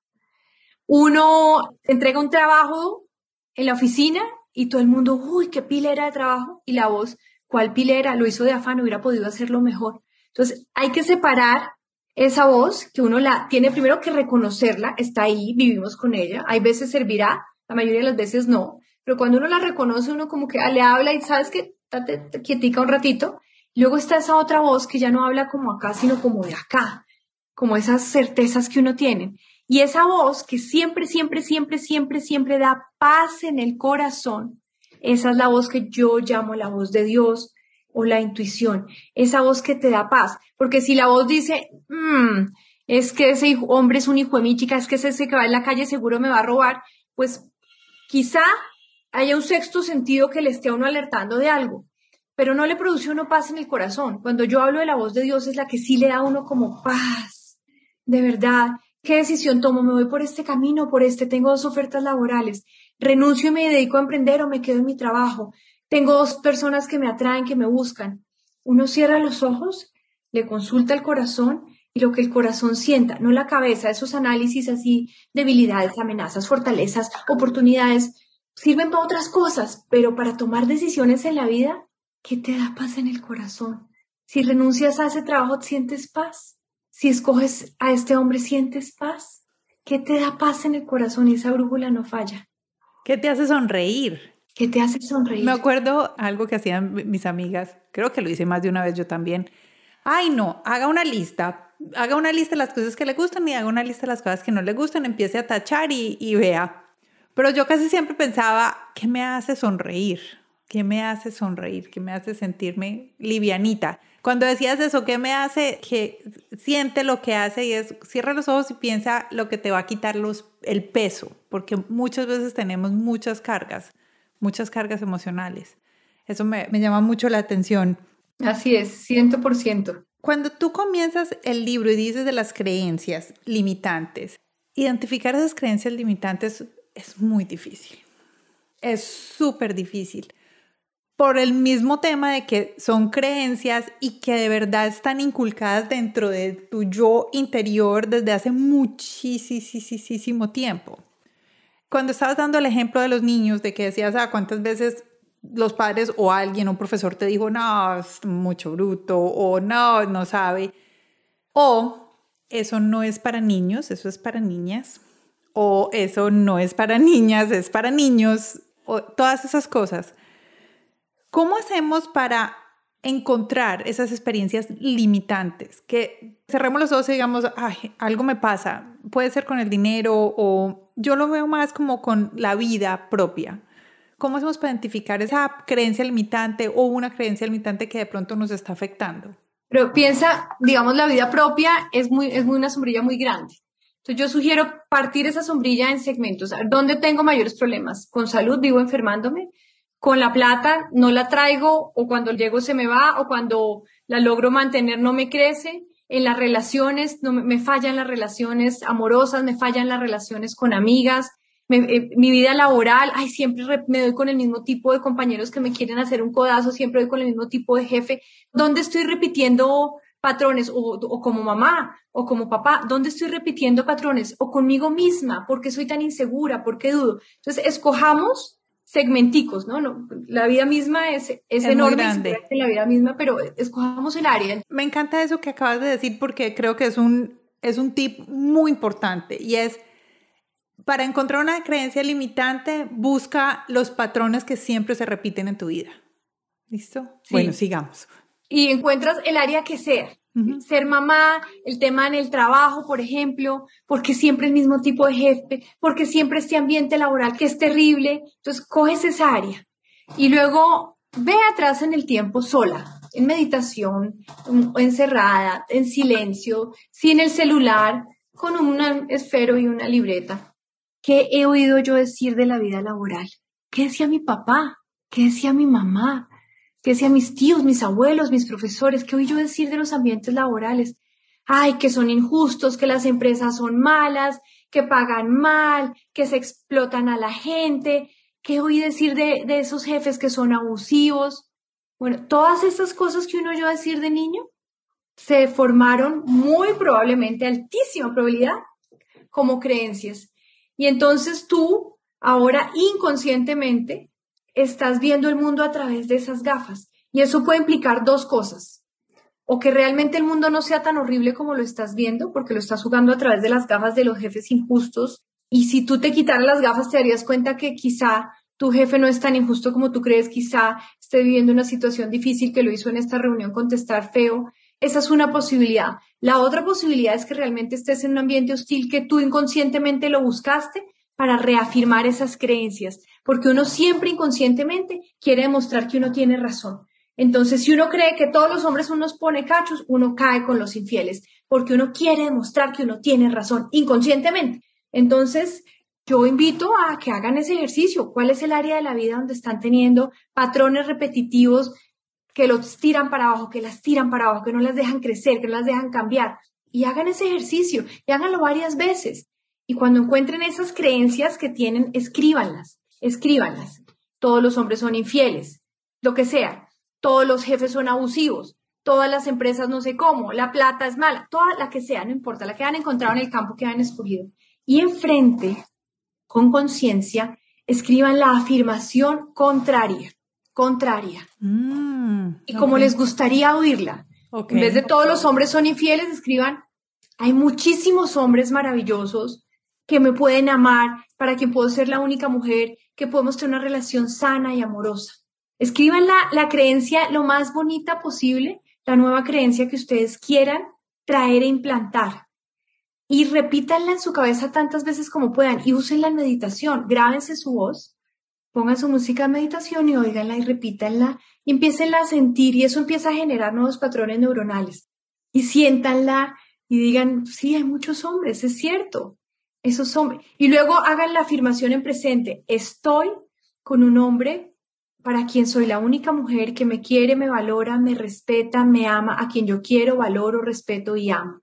Uno entrega un trabajo en la oficina y todo el mundo, uy, qué pilera de trabajo, y la voz, ¿cuál pilera? Lo hizo de afán, hubiera podido hacerlo mejor. Entonces, hay que separar esa voz, que uno la tiene primero que reconocerla, está ahí, vivimos con ella, hay veces servirá, la mayoría de las veces no, pero cuando uno la reconoce, uno como que le habla y sabes que te quietica un ratito, luego está esa otra voz que ya no habla como acá, sino como de acá, como esas certezas que uno tiene. Y esa voz que siempre, siempre, siempre, siempre, siempre da paz en el corazón, esa es la voz que yo llamo la voz de Dios o la intuición, esa voz que te da paz. Porque si la voz dice, mmm, es que ese hombre es un hijo de mi chica, es que ese que va en la calle seguro me va a robar, pues quizá haya un sexto sentido que le esté a uno alertando de algo, pero no le produce uno paz en el corazón. Cuando yo hablo de la voz de Dios es la que sí le da a uno como paz, de verdad. ¿Qué decisión tomo? ¿Me voy por este camino, por este? Tengo dos ofertas laborales. ¿Renuncio y me dedico a emprender o me quedo en mi trabajo? Tengo dos personas que me atraen, que me buscan. Uno cierra los ojos, le consulta el corazón y lo que el corazón sienta, no la cabeza, esos análisis así, debilidades, amenazas, fortalezas, oportunidades, sirven para otras cosas, pero para tomar decisiones en la vida, ¿qué te da paz en el corazón? Si renuncias a ese trabajo, ¿sientes paz? Si escoges a este hombre, ¿sientes paz? ¿Qué te da paz en el corazón y esa brújula no falla? ¿Qué te hace sonreír? ¿Qué te hace sonreír? Me acuerdo algo que hacían mis amigas, creo que lo hice más de una vez yo también. Ay, no, haga una lista, haga una lista de las cosas que le gustan y haga una lista de las cosas que no le gustan, empiece a tachar y, y vea. Pero yo casi siempre pensaba, ¿qué me hace sonreír? ¿Qué me hace sonreír? ¿Qué me hace sentirme livianita? Cuando decías eso, ¿qué me hace que siente lo que hace y es cierra los ojos y piensa lo que te va a quitar los, el peso? Porque muchas veces tenemos muchas cargas, muchas cargas emocionales. Eso me, me llama mucho la atención. Así es, ciento por ciento. Cuando tú comienzas el libro y dices de las creencias limitantes, identificar esas creencias limitantes es muy difícil. Es súper difícil por el mismo tema de que son creencias y que de verdad están inculcadas dentro de tu yo interior desde hace muchísimo tiempo. Cuando estabas dando el ejemplo de los niños, de que decías, ah, ¿cuántas veces los padres o alguien, un profesor te dijo, no, es mucho bruto, o no, no sabe, o eso no es para niños, eso es para niñas, o eso no es para niñas, es para niños, o todas esas cosas ¿Cómo hacemos para encontrar esas experiencias limitantes, que cerremos los ojos y digamos, Ay, algo me pasa, puede ser con el dinero o yo lo veo más como con la vida propia. ¿Cómo hacemos para identificar esa creencia limitante o una creencia limitante que de pronto nos está afectando? Pero piensa, digamos, la vida propia es muy, es muy una sombrilla muy grande. Entonces yo sugiero partir esa sombrilla en segmentos. ¿Dónde tengo mayores problemas? ¿Con salud? ¿Vivo enfermándome? con la plata no la traigo o cuando llego se me va o cuando la logro mantener no me crece. En las relaciones, no, me fallan las relaciones amorosas, me fallan las relaciones con amigas, eh, mi vida laboral, ay, siempre me doy con el mismo tipo de compañeros que me quieren hacer un codazo, siempre doy con el mismo tipo de jefe. ¿Dónde estoy repitiendo patrones o, o, como mamá o como papá, ¿dónde estoy repitiendo patrones? O conmigo misma, ¿por qué soy tan insegura? ¿Por qué dudo? Entonces, escojamos segmenticos, ¿no? no la vida misma es, es, enorme, la vida misma, pero escojamos el área. Me encanta eso que acabas de decir porque creo que es un, es un tip muy importante y es, para encontrar una creencia limitante, busca los patrones que siempre se repiten en tu vida. ¿Listo? Bueno, sigamos. Y encuentras el área que sea. Ser mamá, el tema en el trabajo, por ejemplo, porque siempre el mismo tipo de jefe, porque siempre este ambiente laboral que es terrible. Entonces, coges esa área y luego ve atrás en el tiempo sola, en meditación, encerrada, en silencio, sin el celular, con un esfero y una libreta. ¿Qué he oído yo decir de la vida laboral? ¿Qué decía mi papá? ¿Qué decía mi mamá? Que decían mis tíos, mis abuelos, mis profesores, ¿qué oí yo decir de los ambientes laborales? Ay, que son injustos, que las empresas son malas, que pagan mal, que se explotan a la gente, ¿qué oí decir de, esos jefes que son abusivos? Bueno, todas estas cosas que uno oyó decir de niño se formaron muy probablemente, altísima probabilidad, como creencias. Y entonces tú, ahora inconscientemente, estás viendo el mundo a través de esas gafas. Y eso puede implicar dos cosas. O que realmente el mundo no sea tan horrible como lo estás viendo, porque lo estás jugando a través de las gafas de los jefes injustos. Y si tú te quitaras las gafas, te darías cuenta que quizá tu jefe no es tan injusto como tú crees, quizá esté viviendo una situación difícil que lo hizo en esta reunión contestar feo. Esa es una posibilidad. La otra posibilidad es que realmente estés en un ambiente hostil que tú inconscientemente lo buscaste para reafirmar esas creencias porque uno siempre inconscientemente quiere demostrar que uno tiene razón. Entonces, si uno cree que todos los hombres unos pone cachos, uno cae con los infieles, porque uno quiere demostrar que uno tiene razón inconscientemente. Entonces, yo invito a que hagan ese ejercicio. ¿Cuál es el área de la vida donde están teniendo patrones repetitivos que los tiran para abajo, que las tiran para abajo, que no las dejan crecer, que no las dejan cambiar? Y hagan ese ejercicio y háganlo varias veces. Y cuando encuentren esas creencias que tienen, escríbanlas escríbanlas. Todos los hombres son infieles, lo que sea. Todos los jefes son abusivos. Todas las empresas no sé cómo. La plata es mala. Toda la que sea, no importa. La que han encontrado en el campo que han escogido. Y enfrente, con conciencia, escriban la afirmación contraria. Contraria. Mm, y como les gustaría oírla. En vez de todos los hombres son infieles, escriban, hay muchísimos hombres maravillosos que me pueden amar, para quien puedo ser la única mujer que podemos tener una relación sana y amorosa. Escriban la, la creencia lo más bonita posible, la nueva creencia que ustedes quieran traer e implantar. Y repítanla en su cabeza tantas veces como puedan y úsenla en meditación. Grábense su voz, pongan su música de meditación y oiganla y repítanla y a sentir y eso empieza a generar nuevos patrones neuronales. Y siéntanla y digan, sí, hay muchos hombres, es cierto. Esos hombres. Y luego hagan la afirmación en presente. Estoy con un hombre para quien soy la única mujer que me quiere, me valora, me respeta, me ama, a quien yo quiero, valoro, respeto y amo.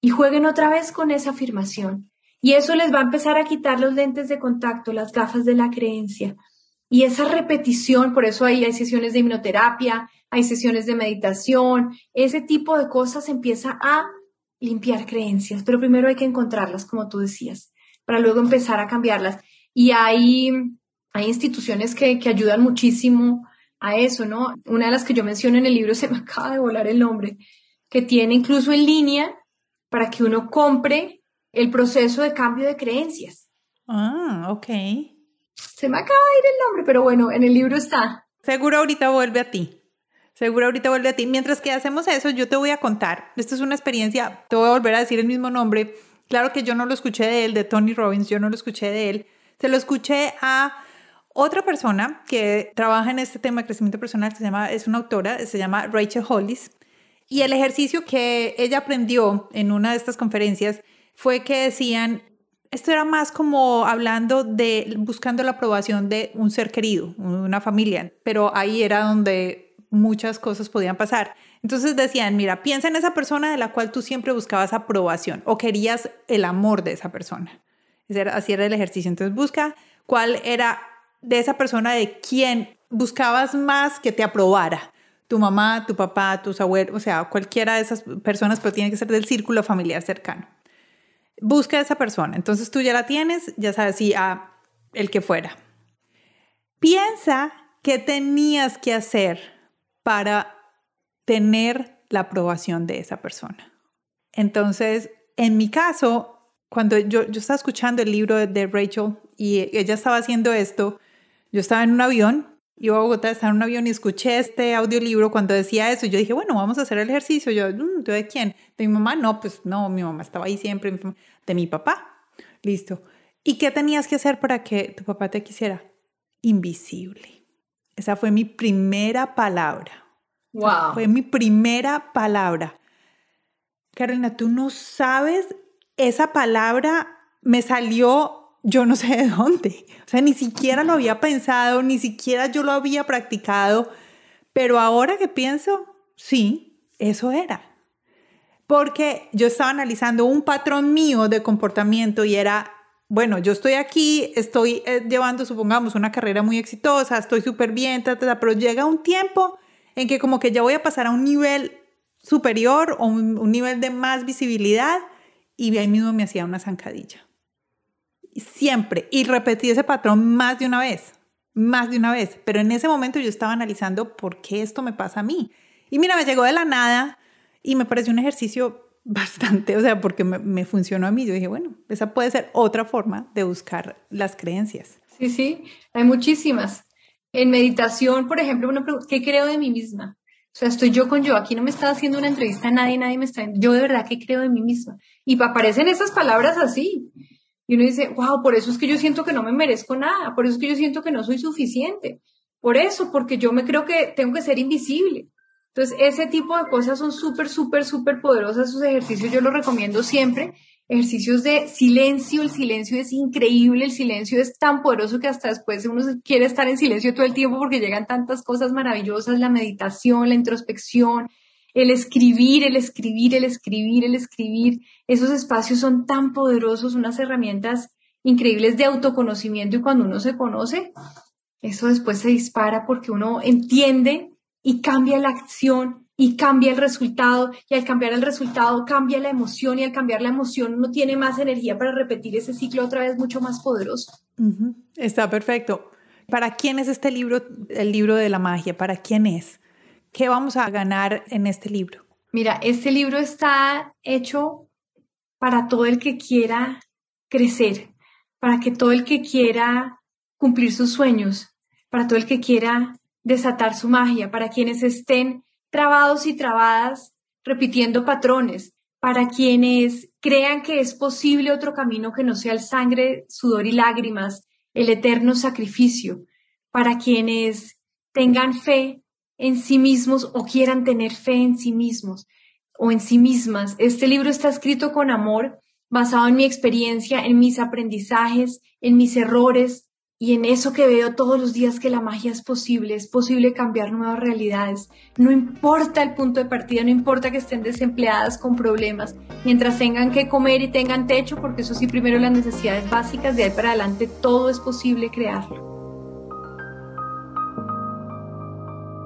Y jueguen otra vez con esa afirmación. Y eso les va a empezar a quitar los lentes de contacto, las gafas de la creencia. Y esa repetición, por eso hay, hay sesiones de hipnoterapia, hay sesiones de meditación, ese tipo de cosas empieza a limpiar creencias, pero primero hay que encontrarlas, como tú decías, para luego empezar a cambiarlas. Y hay, hay instituciones que, que ayudan muchísimo a eso, ¿no? Una de las que yo menciono en el libro se me [laughs] acaba de volar el nombre, que tiene incluso en línea para que uno compre el proceso de cambio de creencias. Ah, ok. Se me acaba de ir el nombre, pero bueno, en el libro está. Seguro ahorita vuelve a ti. Seguro ahorita vuelve a ti. Mientras que hacemos eso, yo te voy a contar. Esta es una experiencia, te voy a volver a decir el mismo nombre. Claro que yo no lo escuché de él, de Tony Robbins, yo no lo escuché de él. Se lo escuché a otra persona que trabaja en este tema de crecimiento personal, se llama, es una autora, se llama Rachel Hollis. Y el ejercicio que ella aprendió en una de estas conferencias fue que decían, esto era más como hablando de buscando la aprobación de un ser querido, una familia, pero ahí era donde muchas cosas podían pasar. Entonces decían, mira, piensa en esa persona de la cual tú siempre buscabas aprobación o querías el amor de esa persona. Así era el ejercicio. Entonces busca cuál era de esa persona de quien buscabas más que te aprobara. Tu mamá, tu papá, tus abuelos, o sea, cualquiera de esas personas, pero tiene que ser del círculo familiar cercano. Busca esa persona. Entonces tú ya la tienes, ya sabes, si a el que fuera. Piensa qué tenías que hacer para tener la aprobación de esa persona. Entonces, en mi caso, cuando yo, estaba escuchando el libro de, Rachel y ella estaba haciendo esto, yo estaba en un avión, iba a Bogotá, estaba en un avión y escuché este audiolibro cuando decía eso. Yo dije, bueno, vamos a hacer el ejercicio. Yo, mm, ¿de quién? ¿De mi mamá? No, pues no, mi mamá estaba ahí siempre. De mi papá. Listo. ¿Y qué tenías que hacer para que tu papá te quisiera? Invisible. Esa fue mi primera palabra. Wow. Fue mi primera palabra. Carolina, tú no sabes, esa palabra me salió yo no sé de dónde. O sea, ni siquiera lo había pensado, ni siquiera yo lo había practicado. Pero ahora que pienso, sí, eso era. Porque yo estaba analizando un patrón mío de comportamiento y era bueno, yo estoy aquí, estoy eh, llevando, supongamos, una carrera muy exitosa, estoy súper bien, pero llega un tiempo en que como que ya voy a pasar a un nivel superior o un, nivel de más visibilidad y ahí mismo me hacía una zancadilla. Siempre. Y repetí ese patrón más de una vez, más de una vez. Pero en ese momento yo estaba analizando por qué esto me pasa a mí. Y mira, me llegó de la nada y me pareció un ejercicio bastante, o sea, porque me, funcionó a mí. Yo dije, bueno, esa puede ser otra forma de buscar las creencias. Sí, sí, hay muchísimas. En meditación, por ejemplo, uno pregunta, ¿qué creo de mí misma? O sea, estoy yo con yo. Aquí no me está haciendo una entrevista a nadie, nadie me está. Yo de verdad que creo de mí misma. Y aparecen esas palabras así. Y uno dice, wow, por eso es que yo siento que no me merezco nada. Por eso es que yo siento que no soy suficiente. Por eso, porque yo me creo que tengo que ser invisible. Entonces, ese tipo de cosas son súper, súper, súper poderosas. Esos ejercicios yo los recomiendo siempre. Ejercicios de silencio. El silencio es increíble. El silencio es tan poderoso que hasta después uno quiere estar en silencio todo el tiempo porque llegan tantas cosas maravillosas. La meditación, la introspección, el escribir, el escribir, el escribir, el escribir. Esos espacios son tan poderosos, unas herramientas increíbles de autoconocimiento y cuando uno se conoce, eso después se dispara porque uno entiende y cambia la acción y cambia el resultado y al cambiar el resultado cambia la emoción y al cambiar la emoción uno tiene más energía para repetir ese ciclo otra vez mucho más poderoso. Está perfecto. ¿Para quién es este libro, el libro de la magia? ¿Para quién es? ¿Qué vamos a ganar en este libro? Mira, este libro está hecho para todo el que quiera crecer, para que todo el que quiera cumplir sus sueños, para todo el que quiera desatar su magia, para quienes estén trabados y trabadas repitiendo patrones, para quienes crean que es posible otro camino que no sea el sangre, sudor y lágrimas, el eterno sacrificio, para quienes tengan fe en sí mismos o quieran tener fe en sí mismos o en sí mismas. Este libro está escrito con amor, basado en mi experiencia, en mis aprendizajes, en mis errores, y en eso que veo todos los días que la magia es posible, es posible cambiar nuevas realidades. No importa el punto de partida, no importa que estén desempleadas con problemas, mientras tengan que comer y tengan techo, porque eso sí, primero las necesidades básicas, de ahí para adelante todo es posible crearlo.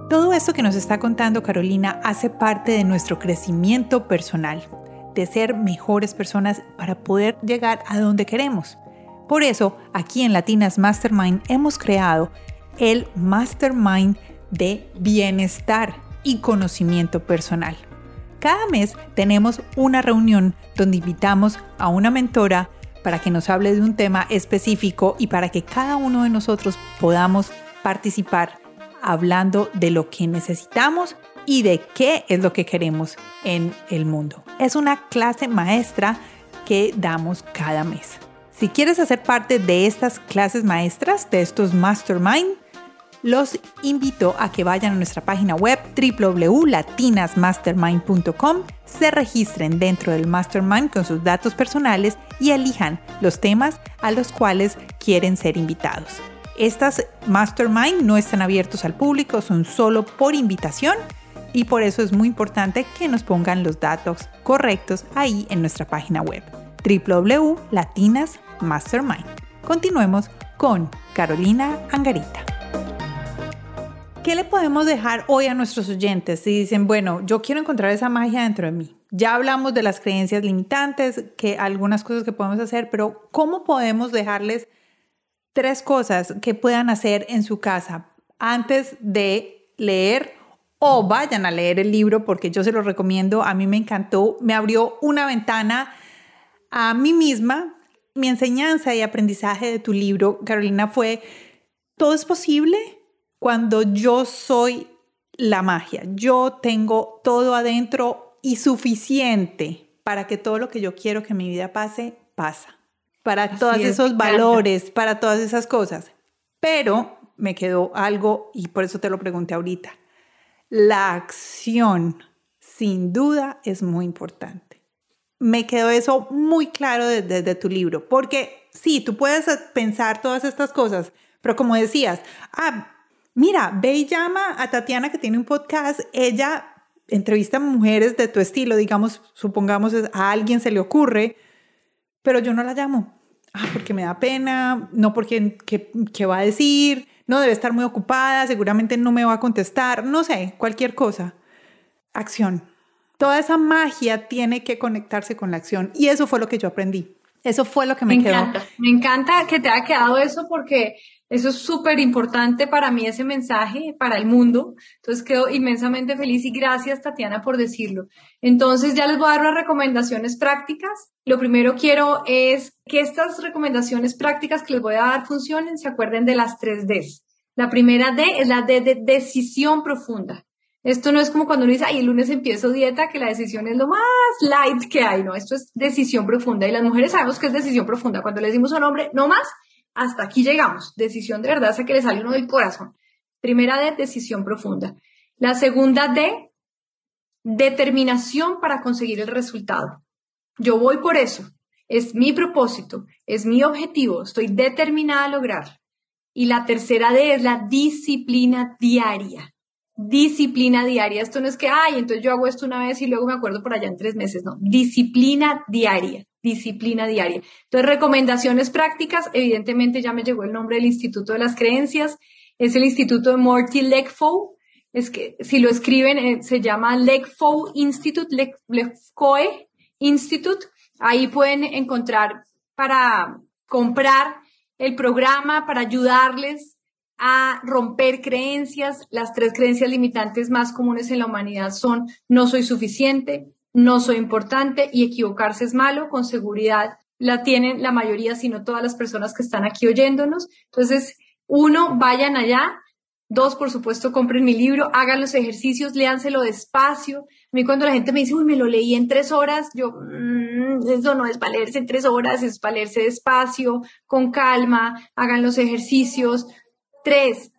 Todo esto que nos está contando Carolina hace parte de nuestro crecimiento personal, de ser mejores personas para poder llegar a donde queremos. Por eso, aquí en Latinas Mastermind hemos creado el Mastermind de bienestar y conocimiento personal. Cada mes tenemos una reunión donde invitamos a una mentora para que nos hable de un tema específico y para que cada uno de nosotros podamos participar hablando de lo que necesitamos y de qué es lo que queremos en el mundo. Es una clase maestra que damos cada mes. Si quieres hacer parte de estas clases maestras, de estos mastermind, los invito a que vayan a nuestra página web www.latinasmastermind.com, se registren dentro del mastermind con sus datos personales y elijan los temas a los cuales quieren ser invitados. Estas mastermind no están abiertos al público, son solo por invitación y por eso es muy importante que nos pongan los datos correctos ahí en nuestra página web www.latinasmastermind. Continuemos con Carolina Angarita. ¿Qué le podemos dejar hoy a nuestros oyentes si dicen, bueno, yo quiero encontrar esa magia dentro de mí? Ya hablamos de las creencias limitantes, que algunas cosas que podemos hacer, pero ¿cómo podemos dejarles tres cosas que puedan hacer en su casa antes de leer o vayan a leer el libro porque yo se lo recomiendo, a mí me encantó, me abrió una ventana a mí misma. Mi enseñanza y aprendizaje de tu libro, Carolina, fue, todo es posible cuando yo soy la magia. Yo tengo todo adentro y suficiente para que todo lo que yo quiero que mi vida pase, pasa. Para todos esos valores, para todas esas cosas. Pero me quedó algo y por eso te lo pregunté ahorita. La acción, sin duda, es muy importante. Me quedó eso muy claro desde, tu libro, porque sí, tú puedes pensar todas estas cosas, pero como decías, ah, Mira, ve y llama a Tatiana que tiene un podcast. Ella entrevista a mujeres de tu estilo, digamos, supongamos a alguien se le ocurre, pero yo no la llamo. Ah, porque me da pena, no porque qué, va a decir, no debe estar muy ocupada, seguramente no me va a contestar, no sé, cualquier cosa. Acción. Toda esa magia tiene que conectarse con la acción y eso fue lo que yo aprendí. Eso fue lo que me, me quedó. Encanta. Me encanta que te haya quedado eso porque eso es súper importante para mí, ese mensaje, para el mundo. Entonces quedo inmensamente feliz y gracias, Tatiana, por decirlo. Entonces ya les voy a dar unas recomendaciones prácticas. Lo primero quiero es que estas recomendaciones prácticas que les voy a dar funcionen, se acuerden de las tres Ds. La primera D es la D de decisión profunda. Esto no es como cuando uno dice, ay, el lunes empiezo dieta, que la decisión es lo más light que hay, no, esto es decisión profunda. Y las mujeres sabemos que es decisión profunda. Cuando le decimos a un hombre, no más, hasta aquí llegamos. Decisión de verdad, hasta que le sale uno del corazón. Primera D, decisión profunda. La segunda D, determinación para conseguir el resultado. Yo voy por eso. Es mi propósito, es mi objetivo, estoy determinada a lograr. Y la tercera D es la disciplina diaria. Disciplina diaria. Esto no es que, ay, entonces yo hago esto una vez y luego me acuerdo por allá en tres meses. No, disciplina diaria disciplina diaria. Entonces, recomendaciones prácticas, evidentemente ya me llegó el nombre del Instituto de las Creencias, es el Instituto de Morty Legfoe, es que si lo escriben eh, se llama Legfoe Institute, Legfoe Institute, ahí pueden encontrar para comprar el programa, para ayudarles a romper creencias. Las tres creencias limitantes más comunes en la humanidad son no soy suficiente, no soy importante y equivocarse es malo, con seguridad la tienen la mayoría, sino todas las personas que están aquí oyéndonos. Entonces, uno, vayan allá. Dos, por supuesto, compren mi libro, hagan los ejercicios, léanselo despacio. A mí cuando la gente me dice, uy, me lo leí en tres horas, yo, mm, eso no es para leerse en tres horas, es para leerse despacio, con calma, hagan los ejercicios. Tres,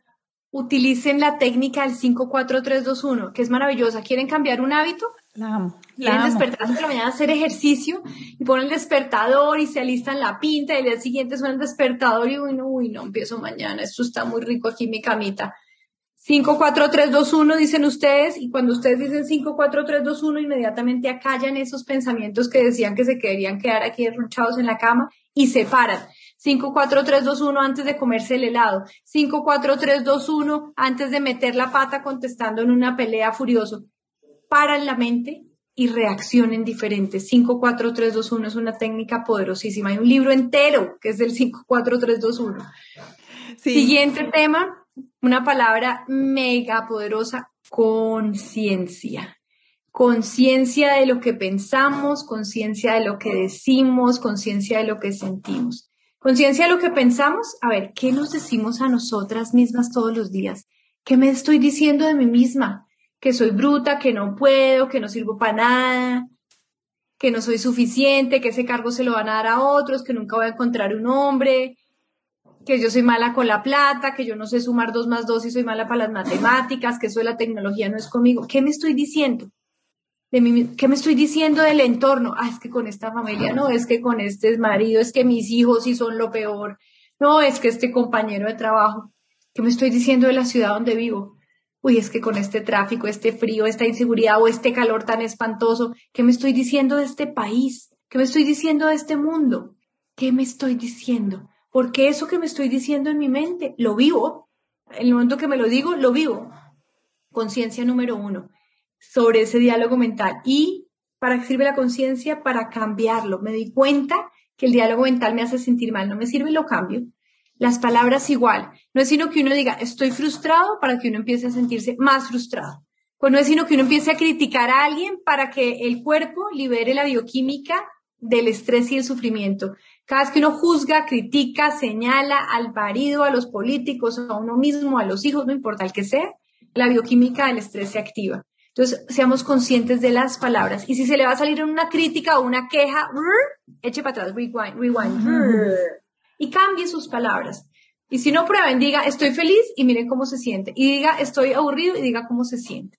utilicen la técnica del 54321, que es maravillosa. ¿Quieren cambiar un hábito? La amo. Quieren despertarse por la mañana a hacer ejercicio y ponen el despertador y se alistan la pinta y el día siguiente suena el despertador y uy no, uy no, empiezo mañana, esto está muy rico aquí en mi camita. 5, 4, 3, 2, 1 dicen ustedes y cuando ustedes dicen 5, 4, 3, 2, 1 inmediatamente acallan esos pensamientos que decían que se querían quedar aquí derrochados en la cama y se paran. 5, 4, 3, 2, 1 antes de comerse el helado. 5, 4, 3, 2, 1 antes de meter la pata contestando en una pelea furioso. Paran la mente y reaccionen diferentes. 5, 4, 3, 2, 1 es una técnica poderosísima. Hay un libro entero que es del 5, 4, 3, 2, 1. Siguiente tema, una palabra mega poderosa, conciencia conciencia de lo que pensamos, conciencia de lo que decimos, conciencia de lo que sentimos. Conciencia de lo que pensamos, a ver, ¿qué nos decimos a nosotras mismas todos los días? ¿Qué me estoy diciendo de mí misma? Que soy bruta, que no puedo, que no sirvo para nada, que no soy suficiente, que ese cargo se lo van a dar a otros, que nunca voy a encontrar un hombre, que yo soy mala con la plata, que yo no sé sumar dos más dos y soy mala para las matemáticas, que eso de la tecnología no es conmigo. ¿Qué me estoy diciendo? ¿Qué me estoy diciendo del entorno? Ah, es que con esta familia, no, es que con este marido, es que mis hijos sí son lo peor, no, es que este compañero de trabajo. ¿Qué me estoy diciendo de la ciudad donde vivo? Uy, es que con este tráfico, este frío, esta inseguridad o este calor tan espantoso, ¿qué me estoy diciendo de este país? ¿Qué me estoy diciendo de este mundo? ¿Qué me estoy diciendo? Porque eso que me estoy diciendo en mi mente, lo vivo. En el momento que me lo digo, lo vivo. Conciencia número uno, sobre ese diálogo mental. ¿Y para qué sirve la conciencia? Para cambiarlo. Me di cuenta que el diálogo mental me hace sentir mal. No me sirve, lo cambio. Las palabras igual. No es sino que uno diga, estoy frustrado para que uno empiece a sentirse más frustrado. Pues no es sino que uno empiece a criticar a alguien para que el cuerpo libere la bioquímica del estrés y el sufrimiento. Cada vez que uno juzga, critica, señala al marido, a los políticos, a uno mismo, a los hijos, no importa el que sea, la bioquímica del estrés se activa. Entonces, seamos conscientes de las palabras. Y si se le va a salir una crítica o una queja, eche para atrás, rewind, rewind, y cambie sus palabras. Y si no prueben, diga, estoy feliz y miren cómo se siente. Y diga, estoy aburrido y diga cómo se siente.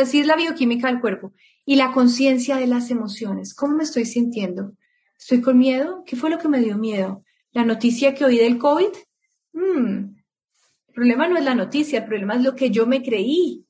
Así es la bioquímica del cuerpo. Y la conciencia de las emociones. ¿Cómo me estoy sintiendo? ¿Estoy con miedo? ¿Qué fue lo que me dio miedo? ¿La noticia que oí del COVID? Hmm. El problema no es la noticia, el problema es lo que yo me creí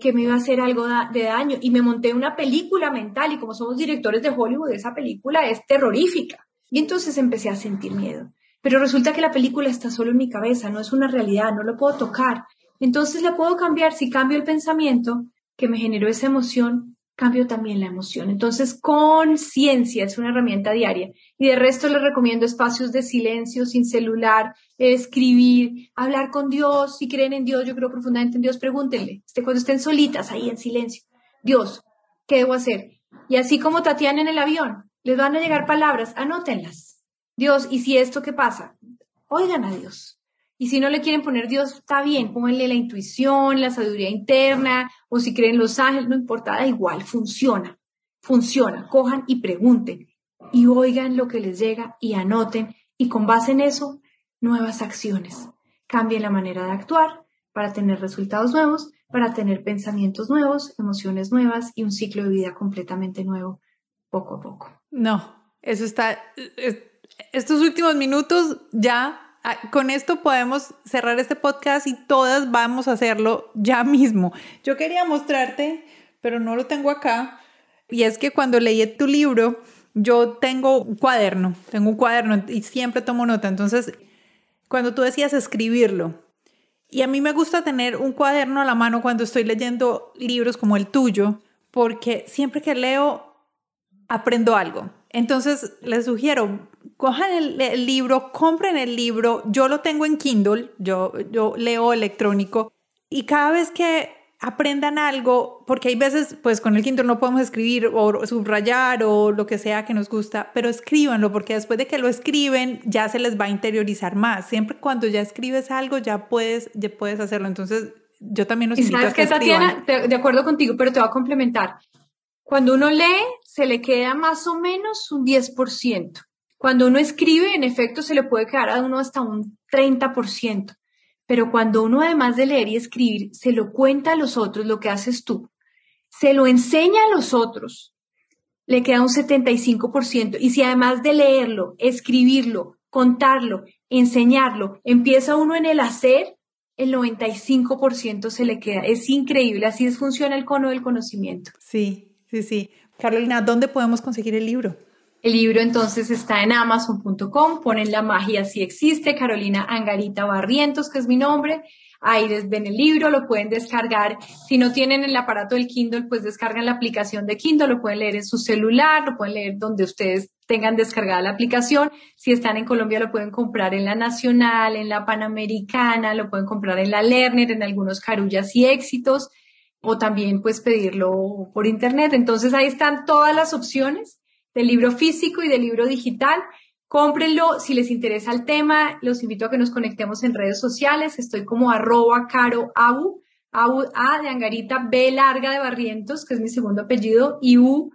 que me iba a hacer algo de daño. Y me monté una película mental y como somos directores de Hollywood, esa película es terrorífica. Y entonces empecé a sentir miedo. Pero resulta que la película está solo en mi cabeza, no es una realidad, no lo puedo tocar. Entonces la puedo cambiar si cambio el pensamiento que me generó esa emoción cambio también la emoción. Entonces, conciencia es una herramienta diaria. Y de resto les recomiendo espacios de silencio, sin celular, escribir, hablar con Dios. Si creen en Dios, yo creo profundamente en Dios, pregúntenle. Este, cuando estén solitas ahí en silencio, Dios, ¿qué debo hacer? Y así como Tatiana en el avión, les van a llegar palabras, anótenlas. Dios, ¿y si esto qué pasa? Oigan a Dios. Y si no le quieren poner Dios, está bien, pónganle la intuición, la sabiduría interna, o si creen los ángeles, no importa, da igual, funciona, funciona. Cojan y pregunten y oigan lo que les llega y anoten y con base en eso, nuevas acciones. Cambien la manera de actuar para tener resultados nuevos, para tener pensamientos nuevos, emociones nuevas y un ciclo de vida completamente nuevo, poco a poco. No, eso está, estos últimos minutos ya con esto podemos cerrar este podcast y todas vamos a hacerlo ya mismo. Yo quería mostrarte, pero no lo tengo acá. Y es que cuando leí tu libro, yo tengo un cuaderno, tengo un cuaderno y siempre tomo nota. Entonces, cuando tú decías escribirlo, y a mí me gusta tener un cuaderno a la mano cuando estoy leyendo libros como el tuyo, porque siempre que leo, aprendo algo. Entonces, les sugiero, cojan el, libro, compren el libro. Yo lo tengo en Kindle, yo, yo leo electrónico y cada vez que aprendan algo, porque hay veces, pues con el Kindle no podemos escribir o subrayar o lo que sea que nos gusta, pero escríbanlo, porque después de que lo escriben ya se les va a interiorizar más. Siempre cuando ya escribes algo ya puedes, ya puedes hacerlo. Entonces, yo también los invito a que, Tatiana, de acuerdo contigo, pero te voy a complementar. Cuando uno lee, se le queda más o menos un 10%. Cuando uno escribe, en efecto, se le puede quedar a uno hasta un 30%. Pero cuando uno, además de leer y escribir, se lo cuenta a los otros, lo que haces tú, se lo enseña a los otros, le queda un 75%. Y si además de leerlo, escribirlo, contarlo, enseñarlo, empieza uno en el hacer, el 95% se le queda. Es increíble, así es, funciona el cono del conocimiento. Sí, sí, sí. Carolina, ¿dónde podemos conseguir el libro? El libro entonces está en amazon.com, ponen la magia si existe, Carolina Angarita Barrientos, que es mi nombre. Ahí ven el libro, lo pueden descargar. Si no tienen el aparato del Kindle, pues descargan la aplicación de Kindle, lo pueden leer en su celular, lo pueden leer donde ustedes tengan descargada la aplicación. Si están en Colombia, lo pueden comprar en la Nacional, en la Panamericana, lo pueden comprar en la Lerner, en algunos Carullas y Éxitos, o también pues pedirlo por internet. Entonces ahí están todas las opciones del libro físico y del libro digital Cómprenlo. Si les interesa el tema, los invito a que nos conectemos en redes sociales. Estoy como arroba caro abu, abu A de Angarita, B larga de Barrientos, que es mi segundo apellido, y U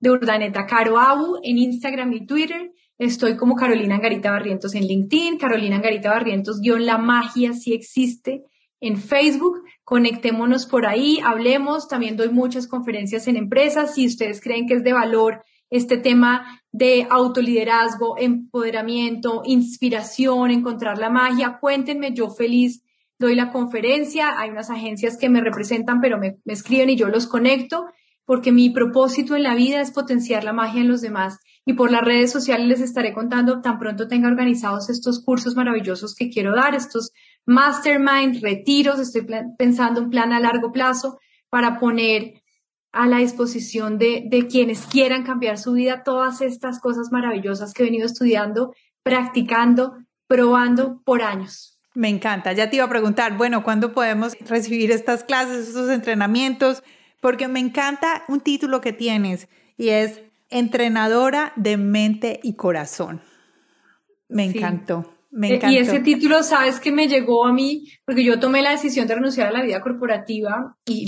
de Urdaneta Caro Abu en Instagram y Twitter. Estoy como Carolina Angarita Barrientos en LinkedIn, Carolina Angarita Barrientos guion La Magia si existe en Facebook. Conectémonos por ahí, hablemos. También doy muchas conferencias en empresas. Si ustedes creen que es de valor este tema de autoliderazgo, empoderamiento, inspiración, encontrar la magia, cuéntenme, yo feliz doy la conferencia. Hay unas agencias que me representan, pero me, escriben y yo los conecto porque mi propósito en la vida es potenciar la magia en los demás. Y por las redes sociales les estaré contando tan pronto tenga organizados estos cursos maravillosos que quiero dar, estos mastermind, retiros, estoy pensando un plan a largo plazo para poner a la disposición de, de quienes quieran cambiar su vida todas estas cosas maravillosas que he venido estudiando, practicando, probando por años. Me encanta. Ya te iba a preguntar, bueno, ¿cuándo podemos recibir estas clases, estos entrenamientos? porque me encanta un título que tienes y es entrenadora de mente y corazón. Me encantó. Me encantó. Y ese título, sabes que me llegó a mí, porque yo tomé la decisión de renunciar a la vida corporativa y,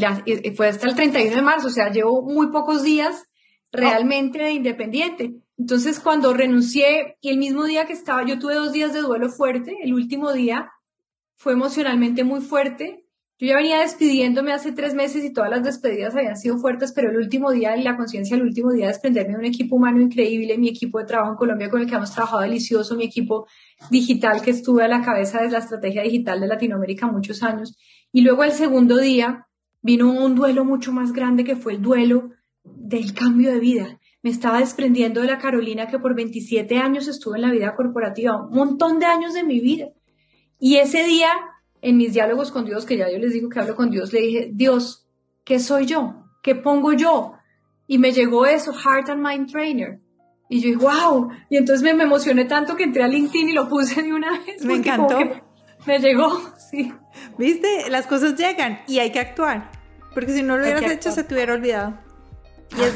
fue hasta el 31 de marzo, o sea, llevo muy pocos días realmente de independiente. Entonces, cuando renuncié y el mismo día que estaba, yo tuve dos días de duelo fuerte, el último día fue emocionalmente muy fuerte, yo ya venía despidiéndome hace tres meses y todas las despedidas habían sido fuertes, pero el último día, la conciencia el último día de desprenderme de un equipo humano increíble, mi equipo de trabajo en Colombia con el que hemos trabajado delicioso, mi equipo digital que estuve a la cabeza de la estrategia digital de Latinoamérica muchos años. Y luego el segundo día vino un duelo mucho más grande que fue el duelo del cambio de vida. Me estaba desprendiendo de la Carolina que por 27 años estuvo en la vida corporativa, un montón de años de mi vida. Y ese día en mis diálogos con Dios, que ya yo les digo que hablo con Dios, le dije, Dios, ¿qué soy yo? ¿Qué pongo yo? Y me llegó eso, Heart and Mind Trainer. Y yo dije, wow. Y entonces me, emocioné tanto que entré a LinkedIn y lo puse de una vez. Me encantó. Me llegó, sí. Viste, las cosas llegan y hay que actuar. Porque si no lo hubieras hecho, se te hubiera olvidado.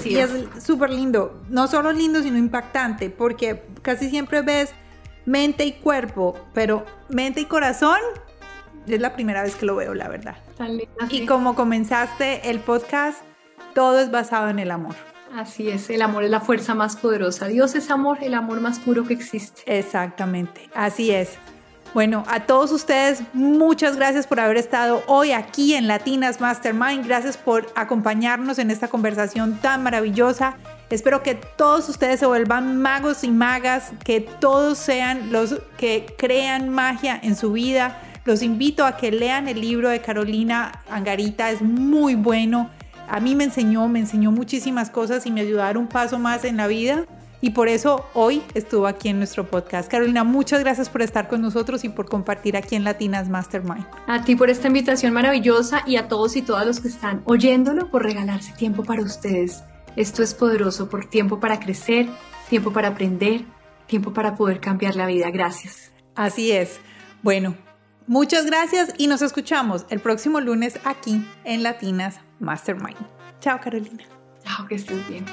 Y es súper lindo. No solo lindo, sino impactante. Porque casi siempre ves mente y cuerpo, pero mente y corazón es la primera vez que lo veo, la verdad. y como comenzaste el podcast, todo es basado en el amor. Así es, el amor es la fuerza más poderosa. Dios es amor, el amor más puro que existe. Exactamente, así es. Bueno, a todos ustedes, muchas gracias por haber estado hoy aquí en Latinas Mastermind. Gracias por acompañarnos en esta conversación tan maravillosa. Espero que todos ustedes se vuelvan magos y magas, que todos sean los que crean magia en su vida los invito a que lean el libro de Carolina Angarita, es muy bueno. A mí me enseñó, me enseñó muchísimas cosas y me ayudó a dar un paso más en la vida. Y por eso hoy estuvo aquí en nuestro podcast. Carolina, muchas gracias por estar con nosotros y por compartir aquí en Latinas Mastermind. A ti por esta invitación maravillosa y a todos y todas los que están oyéndolo por regalarse tiempo para ustedes. Esto es poderoso por tiempo para crecer, tiempo para aprender, tiempo para poder cambiar la vida. Gracias. Así es. Bueno, Muchas gracias y nos escuchamos el próximo lunes aquí en Latinas Mastermind. Chao Carolina. Chao, que estés bien.